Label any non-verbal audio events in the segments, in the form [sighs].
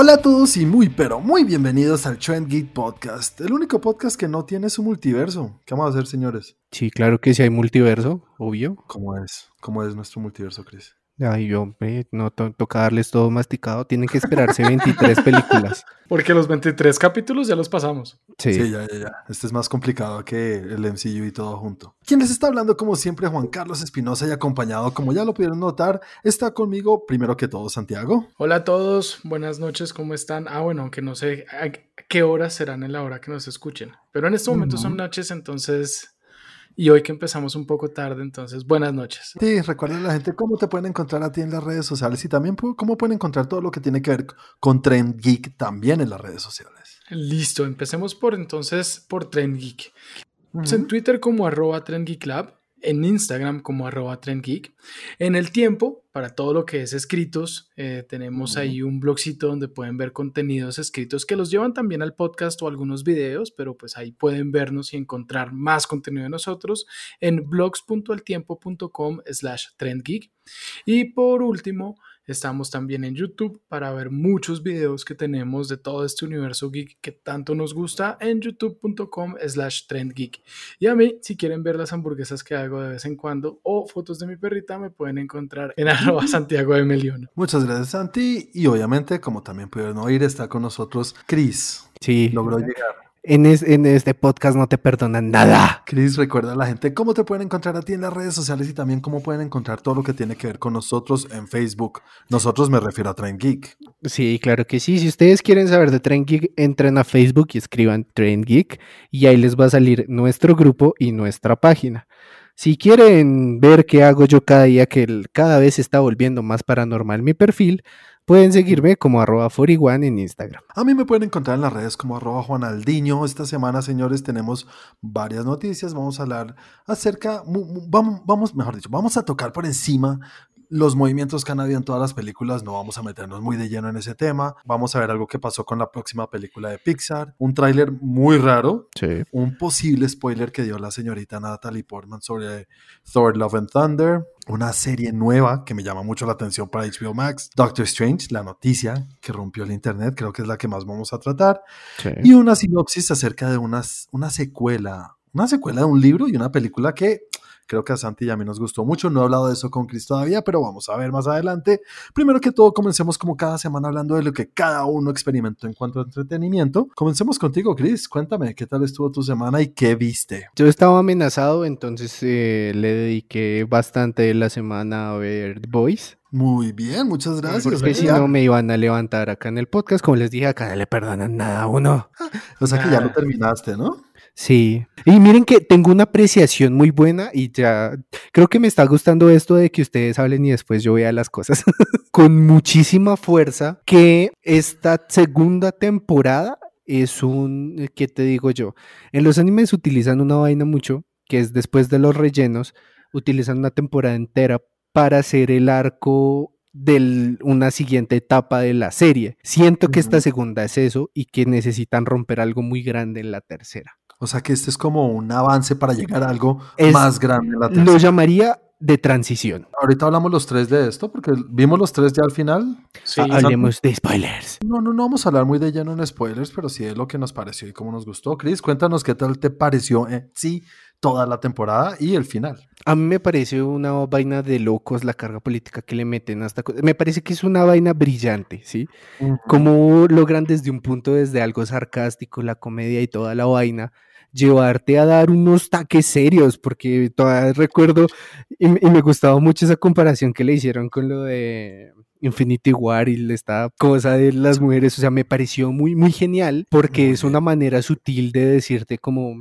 Hola a todos y muy pero muy bienvenidos al Trend Geek Podcast, el único podcast que no tiene su multiverso. ¿Qué vamos a hacer, señores? Sí, claro que sí hay multiverso, obvio. ¿Cómo es? ¿Cómo es nuestro multiverso, Chris? Ay, hombre, no to- toca darles todo masticado. Tienen que esperarse 23 [laughs] películas. Porque los 23 capítulos ya los pasamos. Sí. Sí, ya, ya, ya. Este es más complicado que el MCU y todo junto. Quien les está hablando, como siempre, Juan Carlos Espinosa y acompañado, como ya lo pudieron notar, está conmigo, primero que todo, Santiago. Hola a todos, buenas noches, ¿cómo están? Ah, bueno, aunque no sé a qué horas serán en la hora que nos escuchen. Pero en este momento son noches, entonces... Y hoy que empezamos un poco tarde, entonces buenas noches. Sí, recuerda a la gente cómo te pueden encontrar a ti en las redes sociales y también cómo pueden encontrar todo lo que tiene que ver con Trend Geek también en las redes sociales. Listo, empecemos por entonces por Trend Geek. Pues. En Twitter como arroba Trend Geek Lab, en Instagram como arroba Trend Geek. En el tiempo, para todo lo que es escritos, eh, tenemos ahí un blogcito donde pueden ver contenidos escritos que los llevan también al podcast o algunos videos, pero pues ahí pueden vernos y encontrar más contenido de nosotros en blogs.eltiempo.com slash trendgeek. Y por último, estamos también en YouTube para ver muchos videos que tenemos de todo este universo geek que tanto nos gusta en youtube.com slash trendgeek. Y a mí, si quieren ver las hamburguesas que hago de vez en cuando o fotos de mi perrita, me pueden encontrar en [laughs] arroba Santiago de Melión. Muchas gracias, Santi. Y obviamente, como también pudieron oír, está con nosotros Chris. Sí. Logró llegar. En, es- en este podcast no te perdonan nada. Chris, recuerda a la gente cómo te pueden encontrar a ti en las redes sociales y también cómo pueden encontrar todo lo que tiene que ver con nosotros en Facebook. Nosotros me refiero a Trend Geek. Sí, claro que sí. Si ustedes quieren saber de Trend Geek, entren a Facebook y escriban Trend Geek y ahí les va a salir nuestro grupo y nuestra página. Si quieren ver qué hago yo cada día, que cada vez está volviendo más paranormal mi perfil, pueden seguirme como arroba 41 en Instagram. A mí me pueden encontrar en las redes como arroba Juanaldiño. Esta semana, señores, tenemos varias noticias. Vamos a hablar acerca, vamos, mejor dicho, vamos a tocar por encima los movimientos que han habido en todas las películas. No vamos a meternos muy de lleno en ese tema. Vamos a ver algo que pasó con la próxima película de Pixar. Un tráiler muy raro. Sí. Un posible spoiler que dio la señorita Natalie Portman sobre Thor Love and Thunder. Una serie nueva que me llama mucho la atención para HBO Max. Doctor Strange, la noticia que rompió el internet, creo que es la que más vamos a tratar. Y una sinopsis acerca de unas, una secuela, una secuela de un libro y una película que creo que a Santi y a mí nos gustó mucho. No he hablado de eso con Chris todavía, pero vamos a ver más adelante. Primero que todo, comencemos como cada semana hablando de lo que cada uno experimentó en cuanto a entretenimiento. Comencemos contigo, Chris. Cuéntame, ¿qué tal estuvo tu semana y qué viste? Yo estaba amenazado, entonces eh, le dediqué bastante de la semana a ver The Boys. Muy bien, muchas gracias. Porque si no me iban a levantar acá en el podcast, como les dije, acá no le perdonan nada a uno. o sea que ya lo terminaste, ¿no? Sí. Y miren que tengo una apreciación muy buena y ya creo que me está gustando esto de que ustedes hablen y después yo vea las cosas [laughs] con muchísima fuerza que esta segunda temporada es un, ¿qué te digo yo? En los animes utilizan una vaina mucho que es después de los rellenos, utilizan una temporada entera para hacer el arco de una siguiente etapa de la serie. Siento que esta segunda es eso y que necesitan romper algo muy grande en la tercera. O sea que este es como un avance para llegar a algo Es- más grande en la Lo llamaría de transición. Ahorita hablamos los tres de esto, porque vimos los tres ya al final. Sí, Ha- Hablemos de spoilers. No, no, no vamos a hablar muy de lleno en spoilers, pero sí de lo que nos pareció y cómo nos gustó. Chris, cuéntanos qué tal te pareció en sí toda la temporada y el final. A mí me parece una vaina de locos la carga política que le meten hasta... Me parece que es una vaina brillante, ¿sí? Cómo logran desde un punto, desde algo sarcástico, la comedia y toda la vaina, llevarte a dar unos taques serios, porque todavía recuerdo, y, me- y me gustaba mucho esa comparación que le hicieron con lo de Infinity War y esta cosa de las mujeres, o sea, me pareció muy, muy genial, porque es una manera sutil de decirte como...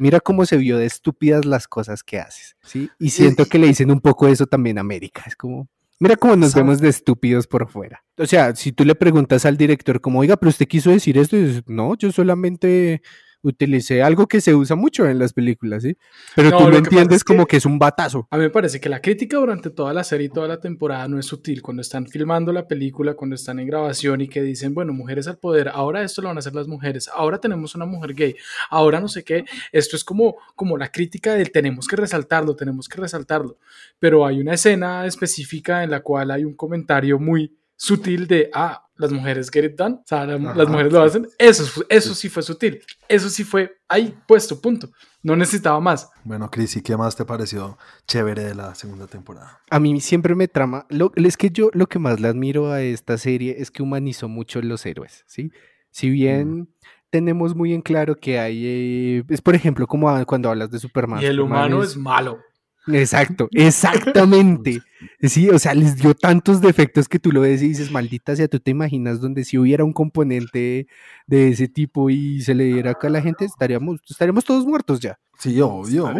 Mira cómo se vio de estúpidas las cosas que haces, ¿sí? Y siento que le dicen un poco eso también a América. Es como, mira cómo nos ¿Sabes? vemos de estúpidos por fuera. O sea, si tú le preguntas al director como, oiga, pero usted quiso decir esto, y dices, no, yo solamente utilicé algo que se usa mucho en las películas, ¿sí? Pero No, tú lo entiendes que- como que es un batazo. A mí me parece que la crítica durante toda la serie y toda la temporada no es sutil. Cuando están filmando la película, cuando están en grabación y que dicen, bueno, mujeres al poder, ahora esto lo van a hacer las mujeres, ahora tenemos una mujer gay, ahora no sé qué. Esto es como, como la crítica del tenemos que resaltarlo, tenemos que resaltarlo. Pero hay una escena específica en la cual hay un comentario muy sutil de, ah, las mujeres get it done, o sea, las mujeres lo hacen, eso, eso sí fue sutil, eso sí fue ahí puesto, punto. No necesitaba más. Bueno, Chris, ¿y qué más te pareció chévere de la segunda temporada? A mí siempre me trama, lo, es que yo lo que más le admiro a esta serie es que humanizó mucho los héroes, ¿sí? Si bien tenemos muy en claro que hay, eh, es por ejemplo como cuando hablas de Superman. Y el humano es malo. Exacto, [laughs] exactamente. Sí, o sea, les dio tantos defectos que tú lo ves y dices, maldita sea, tú te imaginas donde si hubiera un componente de ese tipo y se le diera acá a la gente, estaríamos, estaríamos todos muertos ya. Sí, obvio.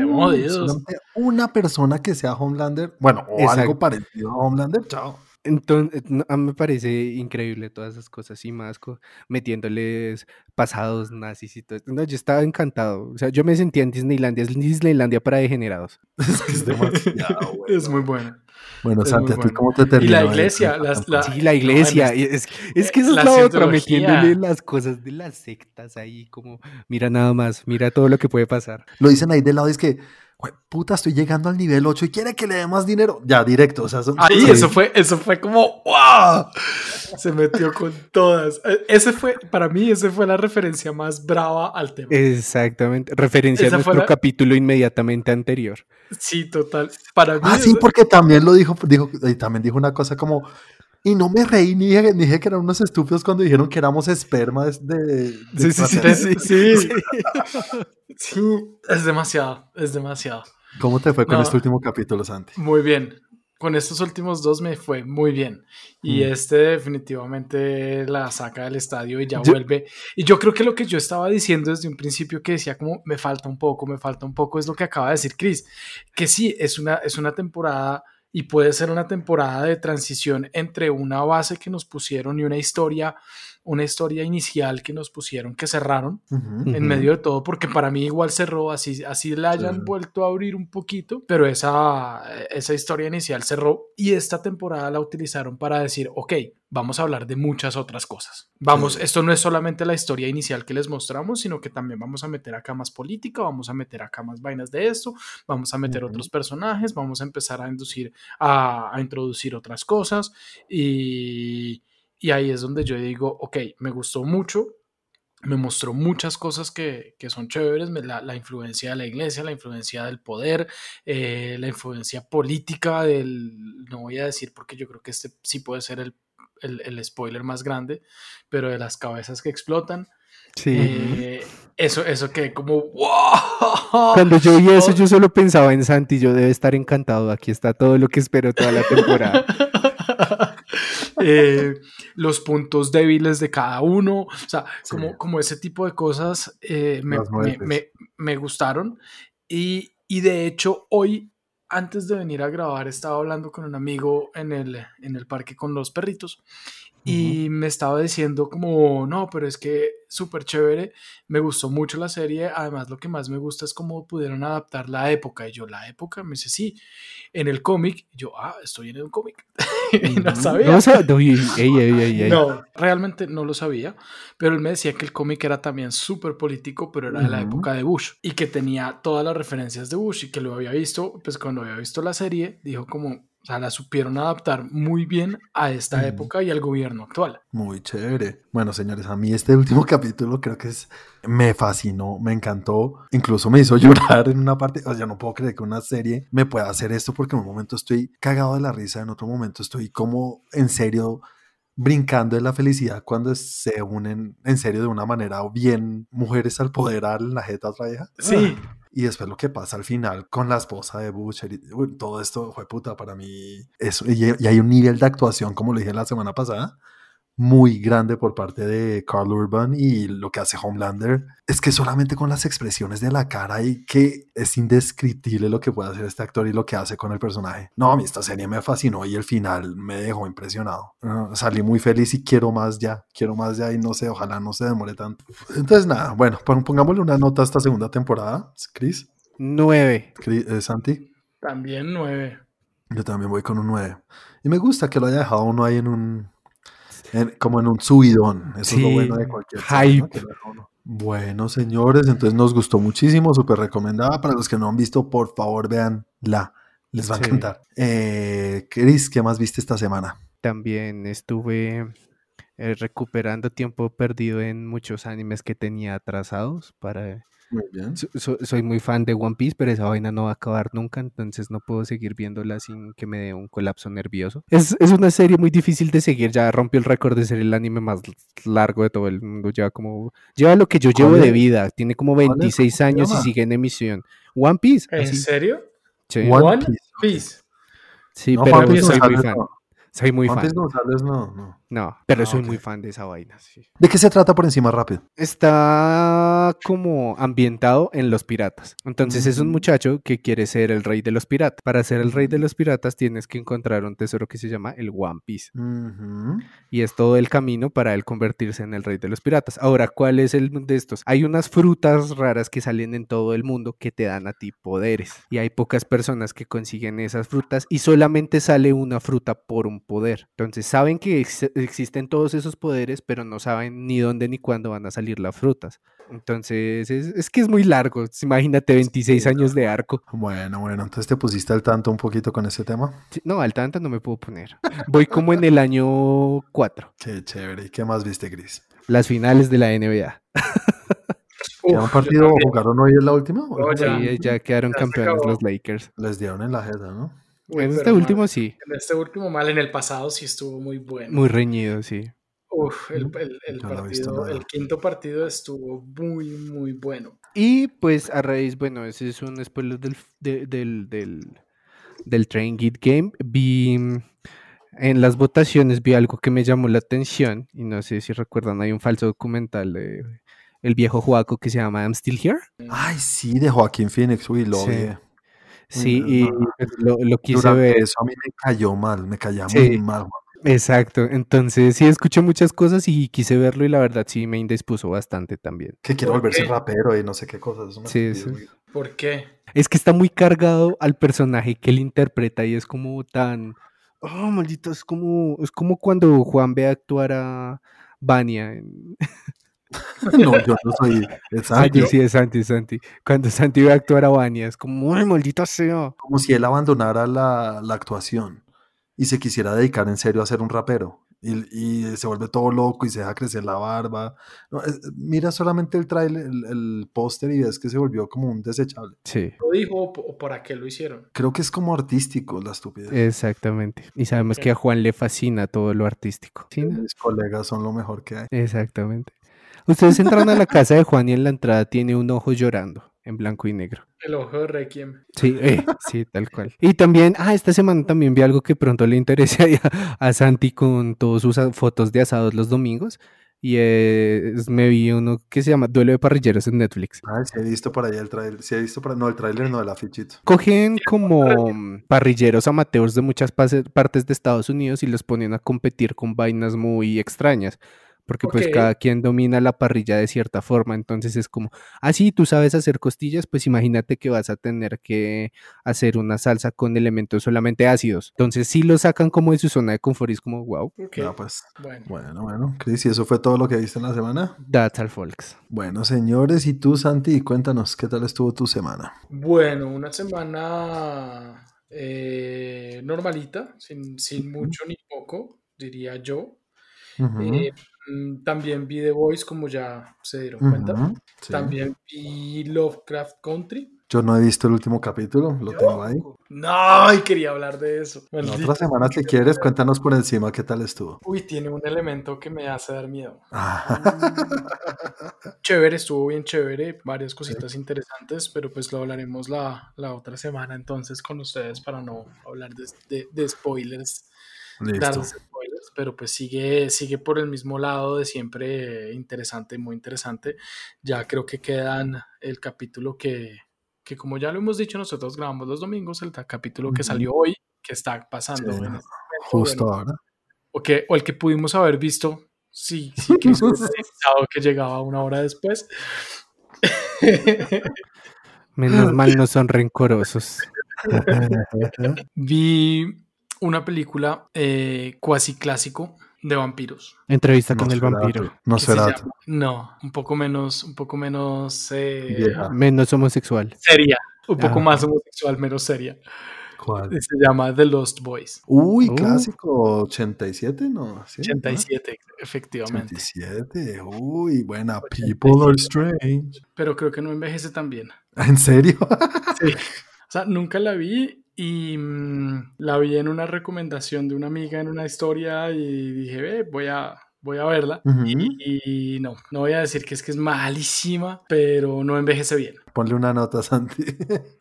una persona que sea Homelander, bueno, o algo parecido a Homelander, chao. Entonces, a mí me parece increíble todas esas cosas y más metiéndoles pasados nazis y todo esto. No, yo estaba encantado. O sea, yo me sentía en Disneylandia. Es Disneylandia para degenerados. [laughs] es demasiado Es muy bueno. Bueno, Santi, cómo te terminó? Y la iglesia. sí, la iglesia. es, es, que eso es la otra, metiéndole las cosas de las sectas ahí, como, mira nada más, mira todo lo que puede pasar. Lo dicen ahí de lado, es que puta, estoy llegando al nivel 8 y quiere que le dé más dinero. Ya, directo. O sea, Ahí, eso fue, eso fue como, ¡wow! Se metió con todas. E, ese fue, para mí, esa fue la referencia más brava al tema. Exactamente. Referencia a nuestro capítulo inmediatamente anterior. Sí, total. Para mí. Ah, sí, porque también lo dijo, dijo, y también dijo una cosa como, y no me reí ni dije, que eran unos estúpidos cuando dijeron que éramos espermas de... sí, sí, sí, sí, sí, [laughs] es demasiado, es demasiado. ¿Cómo te fue con este último capítulo, Santi? Muy bien. Con estos últimos dos me fue muy bien. Y mm. este definitivamente la saca del estadio y ya vuelve. Y yo creo que lo que yo estaba diciendo desde un principio que decía como me falta un poco, me falta un poco, es lo que acaba de decir Chris. Que sí, es una, es una temporada y puede ser una temporada de transición entre una base que nos pusieron y una historia una historia inicial que nos pusieron que cerraron en medio de todo, porque para mí igual cerró, así, así la hayan vuelto a abrir un poquito, pero esa, esa historia inicial cerró y esta temporada la utilizaron para decir, ok, vamos a hablar de muchas otras cosas. Vamos, esto no es solamente la historia inicial que les mostramos, sino que también vamos a meter acá más política, vamos a meter acá más vainas de esto, vamos a meter otros personajes, vamos a empezar a inducir, a, a introducir otras cosas. Y y ahí es donde yo digo, ok, me gustó mucho, me mostró muchas cosas que, son chéveres, la, la, influencia de la iglesia, la influencia del poder, eh, la influencia política del, no voy a decir porque yo creo que este sí puede ser el, el, spoiler más grande, pero de las cabezas que explotan. Sí. Eh, eso, eso que como, wow. Cuando yo vi eso, yo [laughs] solo pensaba en Santi, yo debe estar encantado, aquí está todo lo que espero toda la temporada. [laughs] Eh, los puntos débiles de cada uno, o sea, como, como ese tipo de cosas eh, me, me, me, gustaron. Y, y, de hecho, hoy, antes de venir a grabar, estaba hablando con un amigo en el, en el parque con los perritos y me estaba diciendo como, no, pero es que súper chévere, me gustó mucho la serie, además lo que más me gusta es cómo pudieron adaptar la época, y yo, la época, me dice, sí, en el cómic, yo, ah, estoy en el cómic, no sabía. No, realmente no lo sabía, pero él me decía que el cómic era también súper político, pero era de la época de Bush, y que tenía todas las referencias de Bush, y que lo había visto, pues cuando había visto la serie, dijo como, sea, la supieron adaptar muy bien a esta época y al gobierno actual. Muy chévere. Bueno, señores, a mí este [laughs] último capítulo creo que es me fascinó, me encantó, incluso me hizo [laughs] llorar en una parte, o sea, no puedo creer que una serie me pueda hacer esto porque en un momento estoy cagado de la risa, en otro momento estoy como en serio brincando de la felicidad cuando se unen en serio de una manera bien mujeres al poder a la jeta otra vieja. Sí. Y después lo que pasa al final con la esposa de Butcher, y, todo esto fue puta para mí. Eso, y, y, hay un nivel de actuación, como lo dije la semana pasada, muy grande por parte de Carl Urban y lo que hace Homelander es que solamente con las expresiones de la cara y que es indescriptible lo que puede hacer este actor y lo que hace con el personaje. No, a mí esta serie me fascinó y el final me dejó impresionado. salí muy feliz y quiero más ya, quiero más ya y no sé, ojalá no se demore tanto. Entonces nada, bueno, pongámosle una nota a esta segunda temporada, Chris. Nueve. Eh, Santi. También nueve. Yo también voy con un nueve. Y me gusta que lo haya dejado uno ahí en un como en un subidón. Eso es lo bueno de cualquier hype. Bueno, señores, entonces nos gustó muchísimo, súper recomendada. Para los que no han visto, por favor, vean la. Les va a encantar. Eh, Chris, ¿qué más viste esta semana? También estuve eh, recuperando tiempo perdido en muchos animes que tenía atrasados para Muy bien. So- so- soy muy fan de One Piece, pero esa vaina no va a acabar nunca, entonces no puedo seguir viéndola sin que me dé un colapso nervioso. Es, es una serie muy difícil de seguir, ya rompió el récord de ser el anime más largo de todo el mundo, lleva como, lleva lo que yo llevo ¿Cuál de vida, tiene como ¿Cuál es? 26 ¿Cómo se años y sigue en emisión. One Piece, ¿En así, serio? sí, One One Piece. Piece. sí, No, pero Juan Piece soy muy fan, no. Soy muy Juan fan, González no, no. no, pero Ah, soy muy fan de esa vaina, sí. ¿De qué se trata por encima rápido? está como ambientado en los piratas. Entonces es un Ujú. muchacho que quiere ser el rey de los piratas. Para ser el rey de los piratas tienes que encontrar un tesoro que se llama el One Piece. Ujú. Y es todo el camino para él convertirse en el rey de los piratas. Ahora, ¿cuál es el de estos? Hay unas frutas raras que salen en todo el mundo que te dan a ti poderes. Y hay pocas personas que consiguen esas frutas y solamente sale una fruta por un poder. Entonces saben que ex- existen todos esos poderes, pero no saben ni dónde ni cuándo van a salir las frutas. Entonces es, es que es muy largo. Imagínate 26 años de arco. Bueno, bueno, entonces te pusiste al tanto un poquito con ese tema. Sí, No, al tanto no me puedo poner. Voy como en el año 4. Qué chévere. ¿Y qué más viste, Gris? Las finales de la NBA. ¿Qué un partido jugaron hoy en la última? ¿O No, algo ya. Sí, ya quedaron Ya campeones los Lakers. Les dieron en la jeta, ¿no? Uy, en este mal. último sí, En este último mal, en el pasado sí estuvo muy bueno. muy reñido, sí. Uf, el, el- el no partido, el quinto partido estuvo muy, muy bueno. Y pues a raíz, bueno, ese es un spoiler del, de- del, del, del Train Git Game. Vi en las votaciones, vi algo que me llamó la atención. Y no sé si recuerdan, hay un falso documental de el viejo juaco que se llama I'm Still Here. Ay, sí, de Joaquín Phoenix. Uy, lo Sí. Sí, y no. pues, lo, lo quise Durante ver. eso a mí me cayó mal, me caía Sí. muy mal. Juan. Exacto, entonces sí escuché muchas cosas y quise verlo y la verdad sí me indispuso bastante también. Que quiere ¿Por volverse qué? rapero y no sé qué cosas. eso me Sí, sí. ¿Por qué? Es que está muy cargado al personaje que él interpreta y es como tan. Oh, maldito, es como, es como cuando Juan ve actuar a Vania. en- [laughs] No, yo no soy. Es Ay, Santi. sí, es Santi, Santi. Cuando Santi ve actuar a Vania, es como, ay, maldito sea. Como si él abandonara la, la actuación y se quisiera dedicar en serio a ser un rapero. Y, y se vuelve todo loco y se deja crecer la barba. No, es- mira solamente el trailer, el, el póster y ves que se volvió como un desechable. Sí, ¿Lo dijo o, para qué lo hicieron? Creo que es como artístico la estupidez. exactamente. Y sabemos que a Juan le fascina todo lo artístico. ¿Sí? Mis colegas son lo mejor que hay. Exactamente. Ustedes entran a la casa de Juan y en la entrada tiene un ojo llorando en blanco y negro. El ojo de Requiem. Sí, eh, sí, tal cual. Y también, ah, esta semana también vi algo que pronto le interesa a, [laughs] a Santi con todas sus fotos de asados los domingos. Y es- me vi uno que se llama Duelo de Parrilleros en Netflix. Ay, sí he visto por ahí el trailer. Sí he visto por No, el trailer no, el afichito. Cogen como parrilleros amateurs de muchas partes de Estados Unidos y los ponen a competir con vainas muy extrañas. Porque pues cada quien domina la parrilla de cierta forma. Entonces es como, ah, sí, tú sabes hacer costillas, pues imagínate que vas a tener que hacer una salsa con elementos solamente ácidos. Entonces sí lo sacan como de su zona de confort y es como, wow, pues. bueno. Bueno, bueno. Chris, ¿y eso fue todo lo que viste en la semana? that's all folks. Bueno, señores, y tú, Santi, cuéntanos, ¿qué tal estuvo tu semana? Bueno, una semana eh, normalita, sin, sin mucho ni poco, diría yo. Eh, mm, también vi The Voice, como ya se dieron cuenta. sí. También vi Lovecraft Country. Yo no he visto el último capítulo, lo tengo ahí. No, y quería hablar de eso. La Maldito. otra semana, si quieres, cuéntanos por encima qué tal estuvo. Uy, tiene un elemento que me hace dar miedo. Ah, Chévere, estuvo bien chévere, varias cositas interesantes, pero pues lo hablaremos la, la otra semana entonces con ustedes para no hablar de, de- de spoilers, Listo. darles pero pues sigue, sigue por el mismo lado de siempre, interesante, muy interesante. Ya creo que quedan el capítulo que, que como ya lo hemos dicho, nosotros grabamos los domingos, el capítulo que salió hoy, que está pasando Sí, en este Justo bueno, ahora. o, que, o el que pudimos haber visto, sí, sí, que [laughs] que llegaba una hora después. Menos mal no [laughs] son rencorosos. Vi una película eh, cuasi clásico de vampiros. Entrevista con el vampiro. que se Nosferatu. llama- no, un poco menos, un poco menos eh, Vieja. Menos homosexual. seria, un poco Ah. más homosexual, menos seria. ¿Cuál? Se llama The Lost Boys. Uy, Uh. clásico. 87, ¿no? ¿Sí? 87, efectivamente. 87. Uy, buena. People are strange. Pero creo que no envejece tan bien. ¿En serio? Sí. [laughs] O sea, nunca la vi y mm, la vi en una recomendación de una amiga en una historia y dije, ve, voy a, voy a verla. Y, y no, no voy a decir que es que es malísima, pero no envejece bien. Ponle una nota, [laughs] Santi.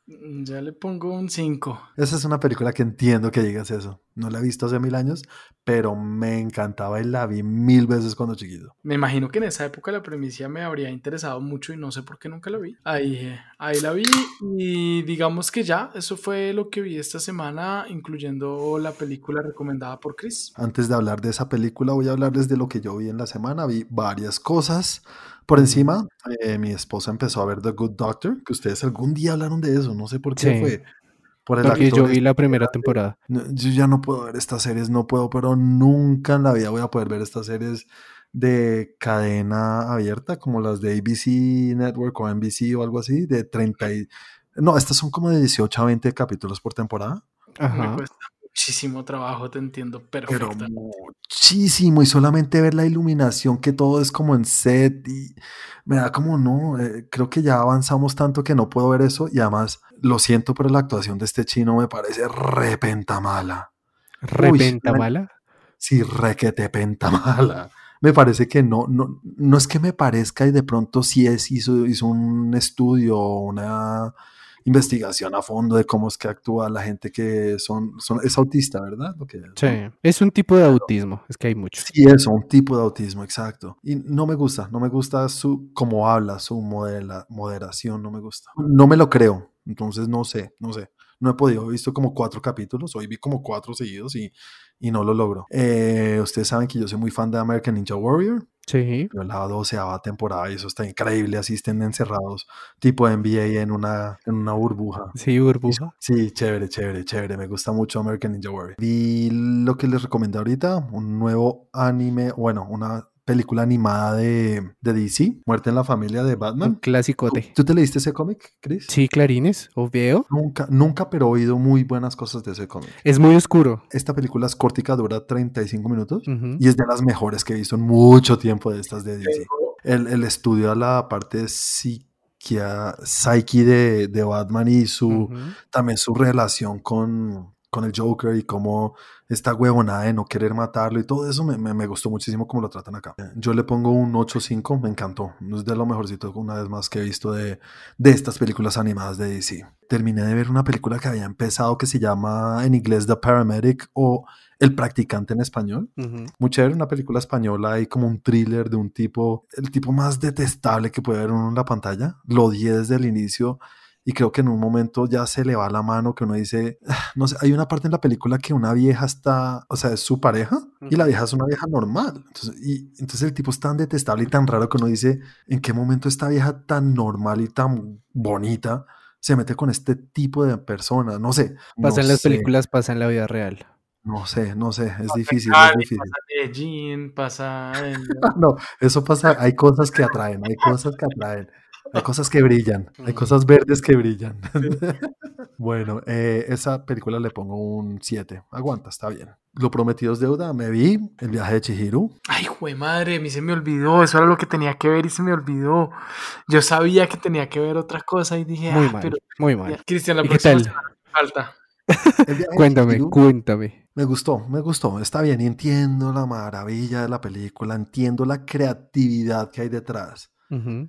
Mm, Ya le pongo un 5. Esa es una película que entiendo que digas eso. No la he visto hace mil años, pero me encantaba y la vi mil veces cuando chiquito. Me imagino que en esa época la premisa me habría interesado mucho y no sé por qué nunca la vi. Ahí, ahí la vi y digamos que ya, eso fue lo que vi esta semana, incluyendo la película recomendada por Chris. Antes de hablar de esa película, voy a hablarles de lo que yo vi en la semana. Vi varias cosas. Por encima, eh, mi esposa empezó a ver The Good Doctor, que ustedes algún día hablaron de eso, no sé por qué Sí. fue. Por el Porque yo actor vi la primera temporada. Yo ya no puedo ver estas series, no puedo, pero nunca en la vida voy a poder ver estas series de cadena abierta, como las de ABC Network o NBC o algo así, de 30 y... No, estas son como de 18 a 20 capítulos por temporada, Me Ajá. cuesta muchísimo trabajo, te entiendo pero perfecto. muchísimo, y solamente ver la iluminación, que todo es como en set, y me da como, no, eh, creo que ya avanzamos tanto que no puedo ver eso, y además, lo siento, pero la actuación de este chino me parece repenta mala. Repenta Uy, mala. Sí, requete penta mala. Me parece que no, no, no es que me parezca y de pronto sí es, hizo, hizo un estudio, una investigación a fondo de cómo es que actúa la gente que son, son es autista, ¿verdad? Lo que es, ¿no? Sí. Es un tipo de autismo. Es que hay muchos. Sí, eso, un tipo de autismo, exacto. Y no me gusta, no me gusta su cómo habla, su modela, moderación, no me gusta. No me lo creo, entonces no sé, no sé. No he podido, he visto como cuatro capítulos, hoy vi como cuatro seguidos y, y no lo logro. Eh, ustedes saben que yo soy muy fan de American Ninja Warrior, Sí. pero la doceava temporada y eso está increíble, así estén encerrados, tipo NBA en una, en una burbuja. Sí, burbuja. Sí, chévere, chévere, chévere. Me gusta mucho American Ninja Warrior. Vi lo que les recomendé ahorita, un nuevo anime, bueno, una película animada de, de DC, Muerte en la familia de Un Batman. clasicote. ¿Tú te leíste ese cómic, Chris? Sí, clarines, obvio. Nunca, nunca, pero he oído muy buenas cosas de ese cómic. Es muy oscuro. Esta película es cortica, dura 35 minutos y es de las mejores que he visto en mucho tiempo de estas de DC. El, el estudio a la parte psiquia, psyche de, de Batman y su, también su relación con, con el Joker y cómo esta huevonada de no querer matarlo y todo eso me, me- me gustó muchísimo cómo lo tratan acá. Yo le pongo un 8.5, me encantó. Es de lo mejorcito una vez más que he visto de, de estas películas animadas de DC. Terminé de ver una película que había empezado que se llama en inglés The Paramedic o El Practicante en español. Ujú. Muy chévere, una película española y como un thriller de un tipo, el tipo más detestable que puede haber uno en la pantalla. Lo odié desde el inicio y creo que en un momento ya se le va la mano que uno dice, "Ah", no sé, hay una parte en la película que una vieja está, o sea, es su pareja y la vieja es una vieja normal. Entonces, y, entonces el tipo es tan detestable y tan raro que uno dice, ¿en qué momento esta vieja tan normal y tan bonita se mete con este tipo de persona? No sé. Pasa no en las sé, películas, pasa en la vida real. No sé, no sé, es Pasa difícil, Cali, es difícil. Pasa Medellín, pasa en- [laughs] No, eso pasa, hay cosas que atraen, hay cosas que atraen, hay cosas que brillan, hay cosas verdes que brillan. [laughs] Bueno, eh, esa película le pongo un 7, aguanta, está bien. Lo prometido es deuda, me vi El viaje de Chihiro. Ay, jue madre, a mí se me olvidó, eso era lo que tenía que ver y se me olvidó. Yo sabía que tenía que ver otra cosa y dije, Muy "Ah, mal, pero muy ya". mal. Cristian, la ¿Y qué próxima falta. Cuéntame, Chihiro cuéntame. Me gustó, me gustó, está bien, y entiendo la maravilla de la película, entiendo la creatividad que hay detrás.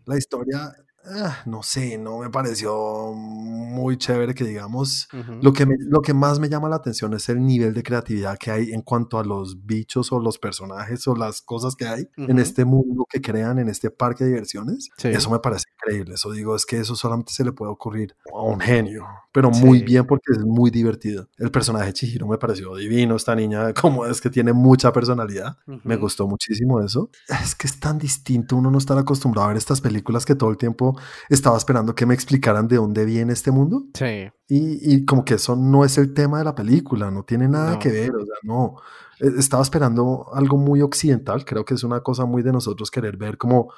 La historia, ah, no sé, no me pareció muy chévere que digamos. Lo que, me- lo que más me llama la atención es el nivel de creatividad que hay en cuanto a los bichos o los personajes o las cosas que hay en este mundo que crean en este parque de diversiones. Sí. Eso me parece increíble. Eso digo, es que eso solamente se le puede ocurrir a un genio, pero muy Sí. bien porque es muy divertido. El personaje de Chihiro me pareció divino. Esta niña, [laughs] como es que tiene mucha personalidad. Me gustó muchísimo eso. Es que es tan distinto uno no estar acostumbrado a ver estas películas que todo el tiempo estaba esperando que me explicaran de dónde viene este mundo. Sí. Y, y como que eso no es el tema de la película, no tiene nada No. que ver, o sea, no. Eh, Estaba esperando algo muy occidental, creo que es una cosa muy de nosotros querer ver como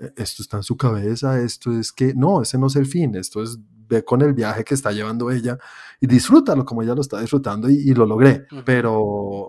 eh, esto está en su cabeza, esto es que, no, ese no es el fin, esto es ve con el viaje que está llevando ella y disfrútalo como ella lo está disfrutando y, y lo logré. Pero,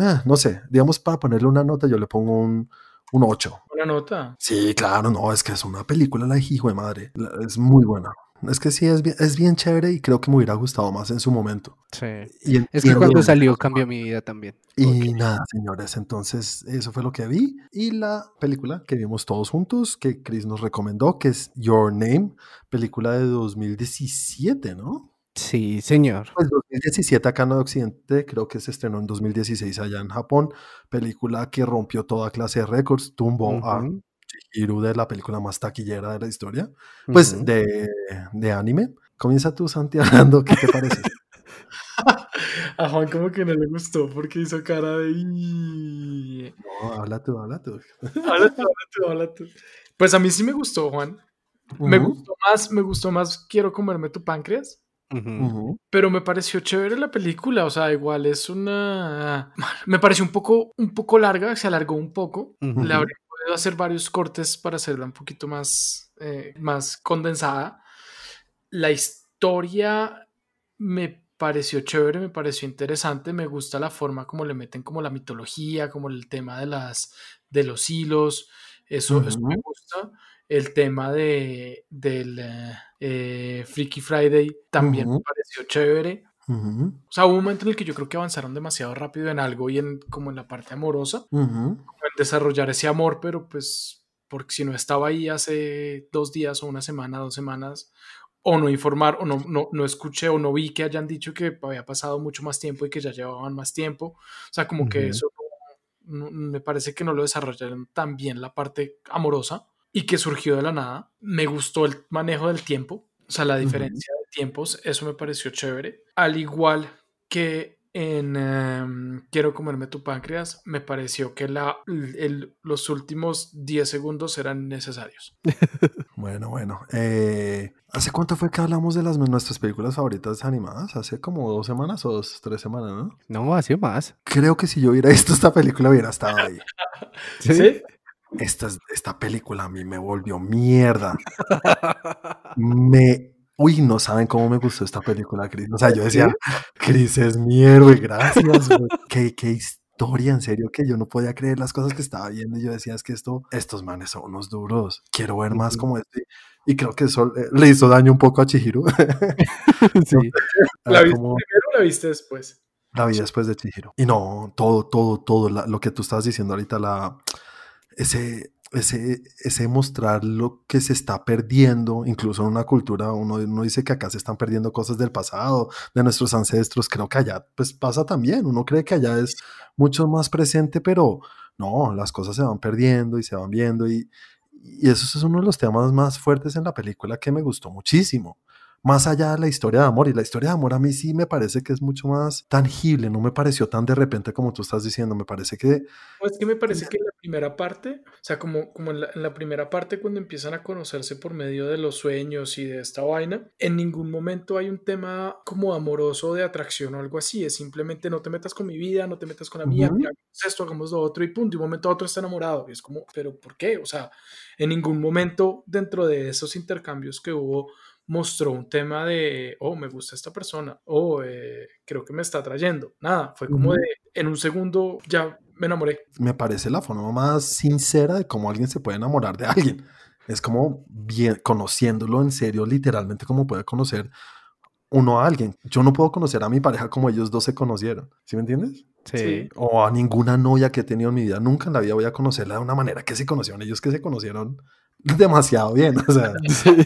eh, no sé, digamos para ponerle una nota yo le pongo un, un 8. Una nota. Sí, claro, no, es que es una película, la hijo de madre, es muy buena. Es que sí, es bien, es bien chévere y creo que me hubiera gustado más en su momento. Sí. Y Es que cuando salió cambió mi vida también. y nada, señores, entonces eso fue lo que vi. Y la película que vimos todos juntos, que Chris nos recomendó, que es Your Name, película de 2017, ¿no? Sí, señor. Pues 2017 acá en Occidente, creo que se estrenó en 2016 allá en Japón. Película que rompió toda clase de récords, tumbó a Ujú, Chihiro de la película más taquillera de la historia, pues de, de anime. Comienza tú, Santi, [laughs] hablando, ¿qué te parece? [laughs] A Juan como que no le gustó porque hizo cara de... No, habla tú, habla tú. Habla tú, habla tú, habla tú. Pues a mí sí me gustó, Juan. Me gustó más, me gustó más Quiero comerme tu páncreas. Ujú. ujú, Pero me pareció chévere la película, o sea, igual es una... [laughs] Me pareció un poco, un poco larga, se alargó un poco. Ujú. Le habría podido hacer varios cortes para hacerla un poquito más, eh, más condensada. La historia me pareció chévere, me pareció interesante, me gusta la forma como le meten como la mitología, como el tema de las de los hilos, eso, eso me gusta. El tema de del eh, Freaky Friday también me Ujú. pareció chévere. ujú, O sea, hubo un momento en el que yo creo que avanzaron demasiado rápido en algo y en como en la parte amorosa ujú. en desarrollar ese amor, pero pues porque si no estaba ahí hace dos días o una semana, dos semanas, o no informar, o no, no, no escuché o no vi que hayan dicho que había pasado mucho más tiempo y que ya llevaban más tiempo. O sea, como que eso me parece que no lo desarrollaron tan bien la parte amorosa y que surgió de la nada. Me gustó el manejo del tiempo, o sea, la diferencia de tiempos, eso me pareció chévere. Al igual que en em, Quiero comerme tu páncreas, me pareció que la, el- los últimos 10 segundos eran necesarios. [laughs] Bueno, bueno. eh, ¿Hace cuánto fue que hablamos de las nuestras películas favoritas animadas? Hace como dos semanas o dos, tres semanas, ¿no? No, hace más. Creo que si yo hubiera visto esta película hubiera estado ahí. [laughs] ¿Sí? Esta, es- esta película a mí me volvió mierda. Me... Uy, no saben cómo me gustó esta película, Chris. O sea, yo decía, Chris es mi héroe, gracias. qué, qué historia, en serio, que yo no podía creer las cosas que estaba viendo. Y yo decía, es que esto, estos manes son unos duros. Quiero ver más como este. Y creo que eso eh, le hizo daño un poco a Chihiro. [laughs] [laughs] Sí. ¿La viste como- primero o la viste después? la vi después de Chihiro. Y no, todo, todo, todo, la- lo que tú estabas diciendo ahorita, la, ese, ese, ese mostrar lo que se está perdiendo, incluso en una cultura, uno, uno dice que acá se están perdiendo cosas del pasado, de nuestros ancestros, creo que allá pues pasa también, uno cree que allá es mucho más presente, pero no, las cosas se van perdiendo y se van viendo y, y eso es uno de los temas más fuertes en la película que me gustó muchísimo más allá de la historia de amor. Y la historia de amor a mí sí me parece que es mucho más tangible, no me pareció tan de repente como tú estás diciendo, me parece que... No, es que me parece que en la primera parte, o sea, como, como en, la, en la primera parte cuando empiezan a conocerse por medio de los sueños y de esta vaina, en ningún momento hay un tema como amoroso de atracción o algo así, es simplemente no te metas con mi vida, no te metas con la mía, mira, hagamos esto, hagamos lo otro y punto, de un momento a otro está enamorado y es como, pero ¿por qué? O sea, en ningún momento dentro de esos intercambios que hubo mostró un tema de, oh, me gusta esta persona, oh, eh, creo que me está atrayendo. Nada, fue como de, en un segundo ya me enamoré. me parece la forma más sincera de cómo alguien se puede enamorar de alguien. Es como bien conociéndolo en serio, literalmente como puede conocer uno a alguien. Yo no puedo conocer a mi pareja como ellos dos se conocieron. ¿Sí me entiendes? Sí. Sí. O a ninguna novia que he tenido en mi vida. Nunca en la vida voy a conocerla de una manera que se conocieron ellos que se conocieron demasiado bien. O sea, [laughs] Sí.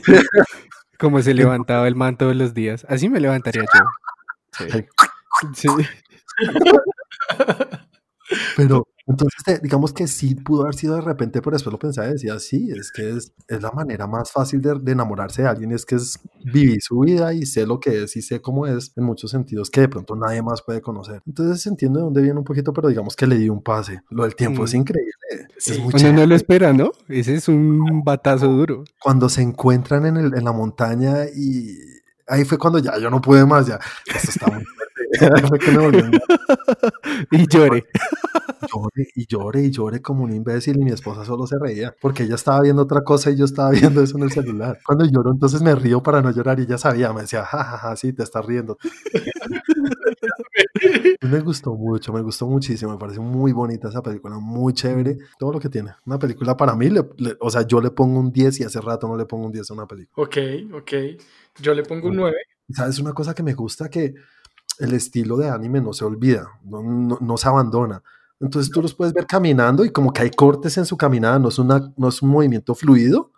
Como se [laughs] levantaba el man todos los días. Así me levantaría yo. Sí. Sí. [laughs] Pero entonces, eh, digamos que sí pudo haber sido de repente, pero después lo pensaba y decía, sí, es que es, es la manera más fácil de, de enamorarse de alguien, es que es vivir su vida y sé lo que es y sé cómo es en muchos sentidos que de pronto nadie más puede conocer. Entonces entiendo de dónde viene un poquito, pero digamos que le di un pase. Lo del tiempo es Mm. increíble. Sí. Es muy Uno no lo espera, ¿no? Ese es un batazo duro. Cuando se encuentran en, el, en la montaña y ahí fue cuando ya yo no pude más, ya, esto está muy [laughs] que me volvió [laughs] y lloré. lloré y lloré y lloré como un imbécil y mi esposa solo se reía porque ella estaba viendo otra cosa y yo estaba viendo eso en el celular. Cuando lloro entonces me río para no llorar y ella sabía, me decía, jajaja, sí, te estás riendo. [laughs] me gustó mucho, me gustó muchísimo, me pareció muy bonita esa película, muy chévere, todo lo que tiene. Una película para mí, le- le- o sea, yo le pongo un 10 y hace rato no le pongo un 10 a una película. Ok, ok. Yo le pongo un 9. Y ¿Sabes una cosa que me gusta? Que el estilo de anime no se olvida, no, no, no se abandona. Entonces tú los puedes ver caminando y como que hay cortes en su caminada, no es, una, no es un movimiento fluido.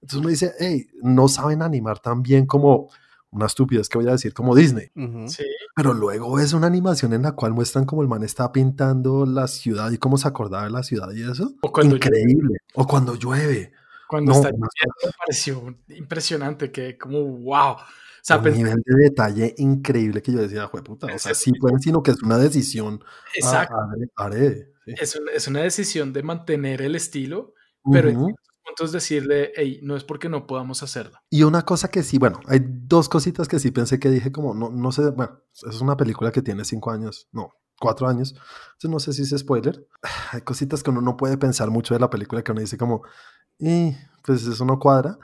Entonces uno dice, hey, no saben animar tan bien como una estupidez que voy a decir, como Disney. Sí. Pero luego es una animación en la cual muestran como el man está pintando la ciudad y cómo se acordaba de la ciudad y eso. O cuando, Increíble. O cuando llueve. Cuando No, está lloviendo, me pareció impresionante, que como wow. O sea, un nivel de detalle increíble que yo decía, "Jue puta, o sea, sí pueden, sino que es una decisión. exacto. haré- haré, sí. Es, un- es una decisión de mantener el estilo, pero Ujú. ciertos puntos decirle, hey, no es porque no podamos hacerlo. Y una cosa que sí, bueno, hay dos cositas que sí pensé que dije como, no, no sé, bueno, es una película que tiene cinco años, no, cuatro años, entonces no sé si es spoiler. [sighs] Hay cositas que uno no puede pensar mucho de la película que uno dice como, y pues eso no cuadra.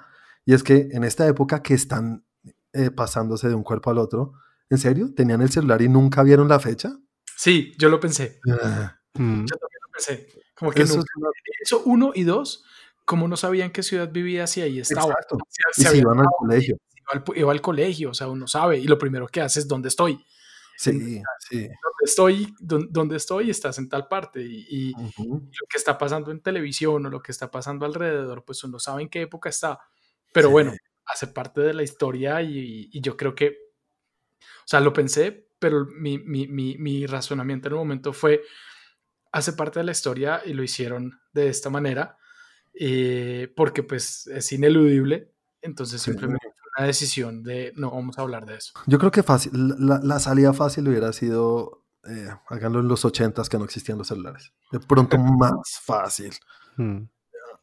Y es que en esta época que están eh, pasándose de un cuerpo al otro, ¿en serio? ¿Tenían el celular y nunca vieron la fecha? Sí, yo lo pensé. Ah, Mm. Yo también lo pensé. Como que Eso nunca- es una- eso, uno y dos, como no sabían qué ciudad vivía, si ahí estaba. Exacto. Se- Y se se había iban al colegio. iba al, iba al colegio, o sea, uno sabe, y lo primero que hace es dónde estoy. Sí, sí. Dónde estoy, dónde estoy, estás en tal parte. Y, y Ujú. lo que está pasando en televisión o lo que está pasando alrededor, pues uno sabe en qué época está. Pero Sí. bueno, hace parte de la historia y, y yo creo que, o sea, lo pensé, pero mi, mi, mi, mi razonamiento en el momento fue, hace parte de la historia y lo hicieron de esta manera, eh, porque pues es ineludible. Entonces simplemente una decisión de no vamos a hablar de eso. Yo creo que fácil, la, la salida fácil hubiera sido, eh, háganlo en los ochentas que no existían los celulares. De pronto más fácil. Mm.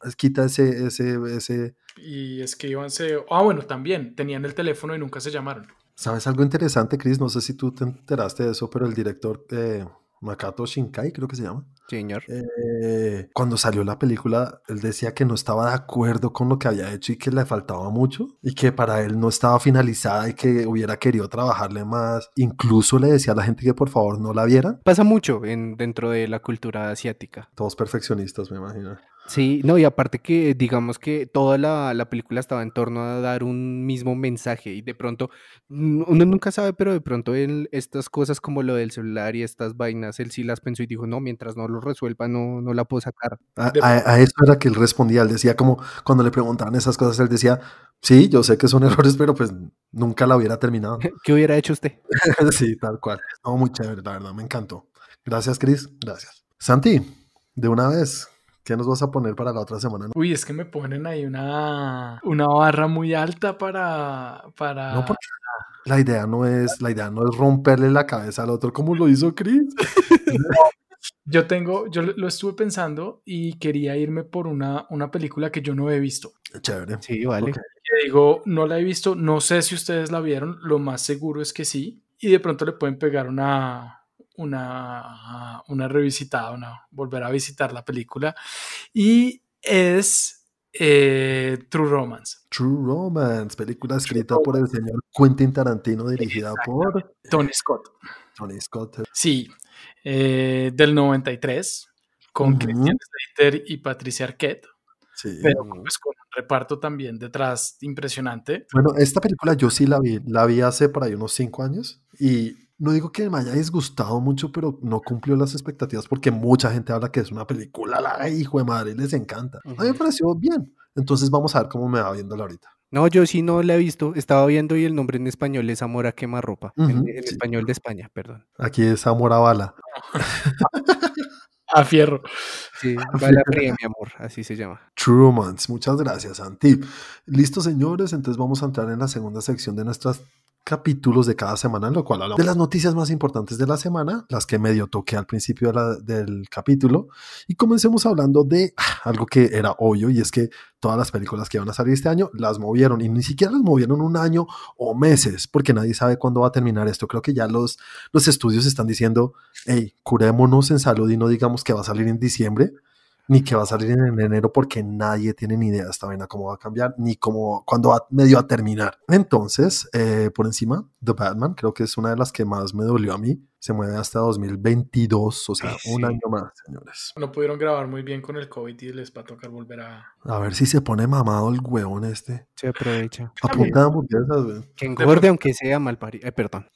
Es- Quita ese, ese, ese, Y escríbanse, ah bueno, también tenían el teléfono y nunca se llamaron. ¿sabes algo interesante, Chris? No sé si tú te enteraste de eso, pero el director eh, Makato Shinkai, creo que se llama, Señor. eh, cuando salió la película, él decía que no estaba de acuerdo con lo que había hecho y que le faltaba mucho y que para él no estaba finalizada y que hubiera querido trabajarle más. Incluso le decía a la gente que por favor no la vieran. Pasa mucho en, dentro de la cultura asiática. Todos perfeccionistas, me imagino. Sí, no, y aparte que digamos que toda la, la película estaba en torno a dar un mismo mensaje y de pronto, uno nunca sabe, pero de pronto él, estas cosas como lo del celular y estas vainas, él sí las pensó y dijo, no, mientras no lo resuelva, no, no la puedo sacar. A, De- a- a eso era que él respondía. Él decía como cuando le preguntaban esas cosas, él decía, sí, yo sé que son [laughs] errores, pero pues nunca la hubiera terminado. [laughs] ¿Qué hubiera hecho usted? [laughs] sí, tal cual. No, muy chévere, la verdad, me encantó. Gracias, Chris. Gracias. Santi, de una vez, ¿qué nos vas a poner para la otra semana? Uy, es que me ponen ahí una, una barra muy alta para... para... No, porque la idea no es, la idea no es romperle la cabeza al otro como lo hizo Chris. [laughs] Yo tengo, yo lo estuve pensando y quería irme por una, una película que yo no he visto. Chévere. Sí, vale. Ok. Que digo, no la he visto, no sé si ustedes la vieron, lo más seguro es que sí, y de pronto le pueden pegar una, una, una revisitada, una, volver a visitar la película, y es eh, True Romance. True Romance, película escrita por el señor Quentin Tarantino, dirigida por Tony Scott. Tony Scott. Sí, eh, del 93, con Ujú. Christian Slater y Patricia Arquette, Sí. pero pues con un reparto también detrás impresionante. Bueno, esta película yo sí la vi, la vi hace por ahí unos cinco años y no digo que me haya disgustado mucho, pero no cumplió las expectativas porque mucha gente habla que es una película, la hijo de madre, les encanta. A mí me pareció bien. Entonces vamos a ver cómo me va viéndola ahorita. No, yo sí no la he visto. Estaba viendo y el nombre en español es Amor a quemarropa. En, Ujú, en sí. español de España, perdón. Aquí es Amor a Bala. A fierro. Sí, [laughs] Bala Fría, mi amor, así se llama. True Romance. Muchas gracias, Santi. Listo, señores. Entonces vamos a entrar en la segunda sección de nuestras capítulos de cada semana, en lo cual hablamos de las noticias más importantes de la semana, las que medio toqué al principio de la- del capítulo, y comencemos hablando de ah, algo que era obvio, y es que todas las películas que van a salir este año las movieron, y ni siquiera las movieron un año o meses, porque nadie sabe cuándo va a terminar esto. Creo que ya los, los estudios están diciendo, hey, curémonos en salud y no digamos que va a salir en diciembre, ni que va a salir en enero porque nadie tiene ni idea de esta vaina cómo va a cambiar, ni cómo, cuándo va medio a terminar. Entonces, eh, por encima, The Batman, creo que es una de las que más me dolió a mí. Se mueve hasta 2022, o sea, Sí. un año más, señores. No pudieron grabar muy bien con el COVID y les va a tocar volver a... A ver si se pone mamado el huevón este. Se aprovecha. A punta de hamburguesas, güey. Que engorde aunque sea mal parido. Eh, perdón.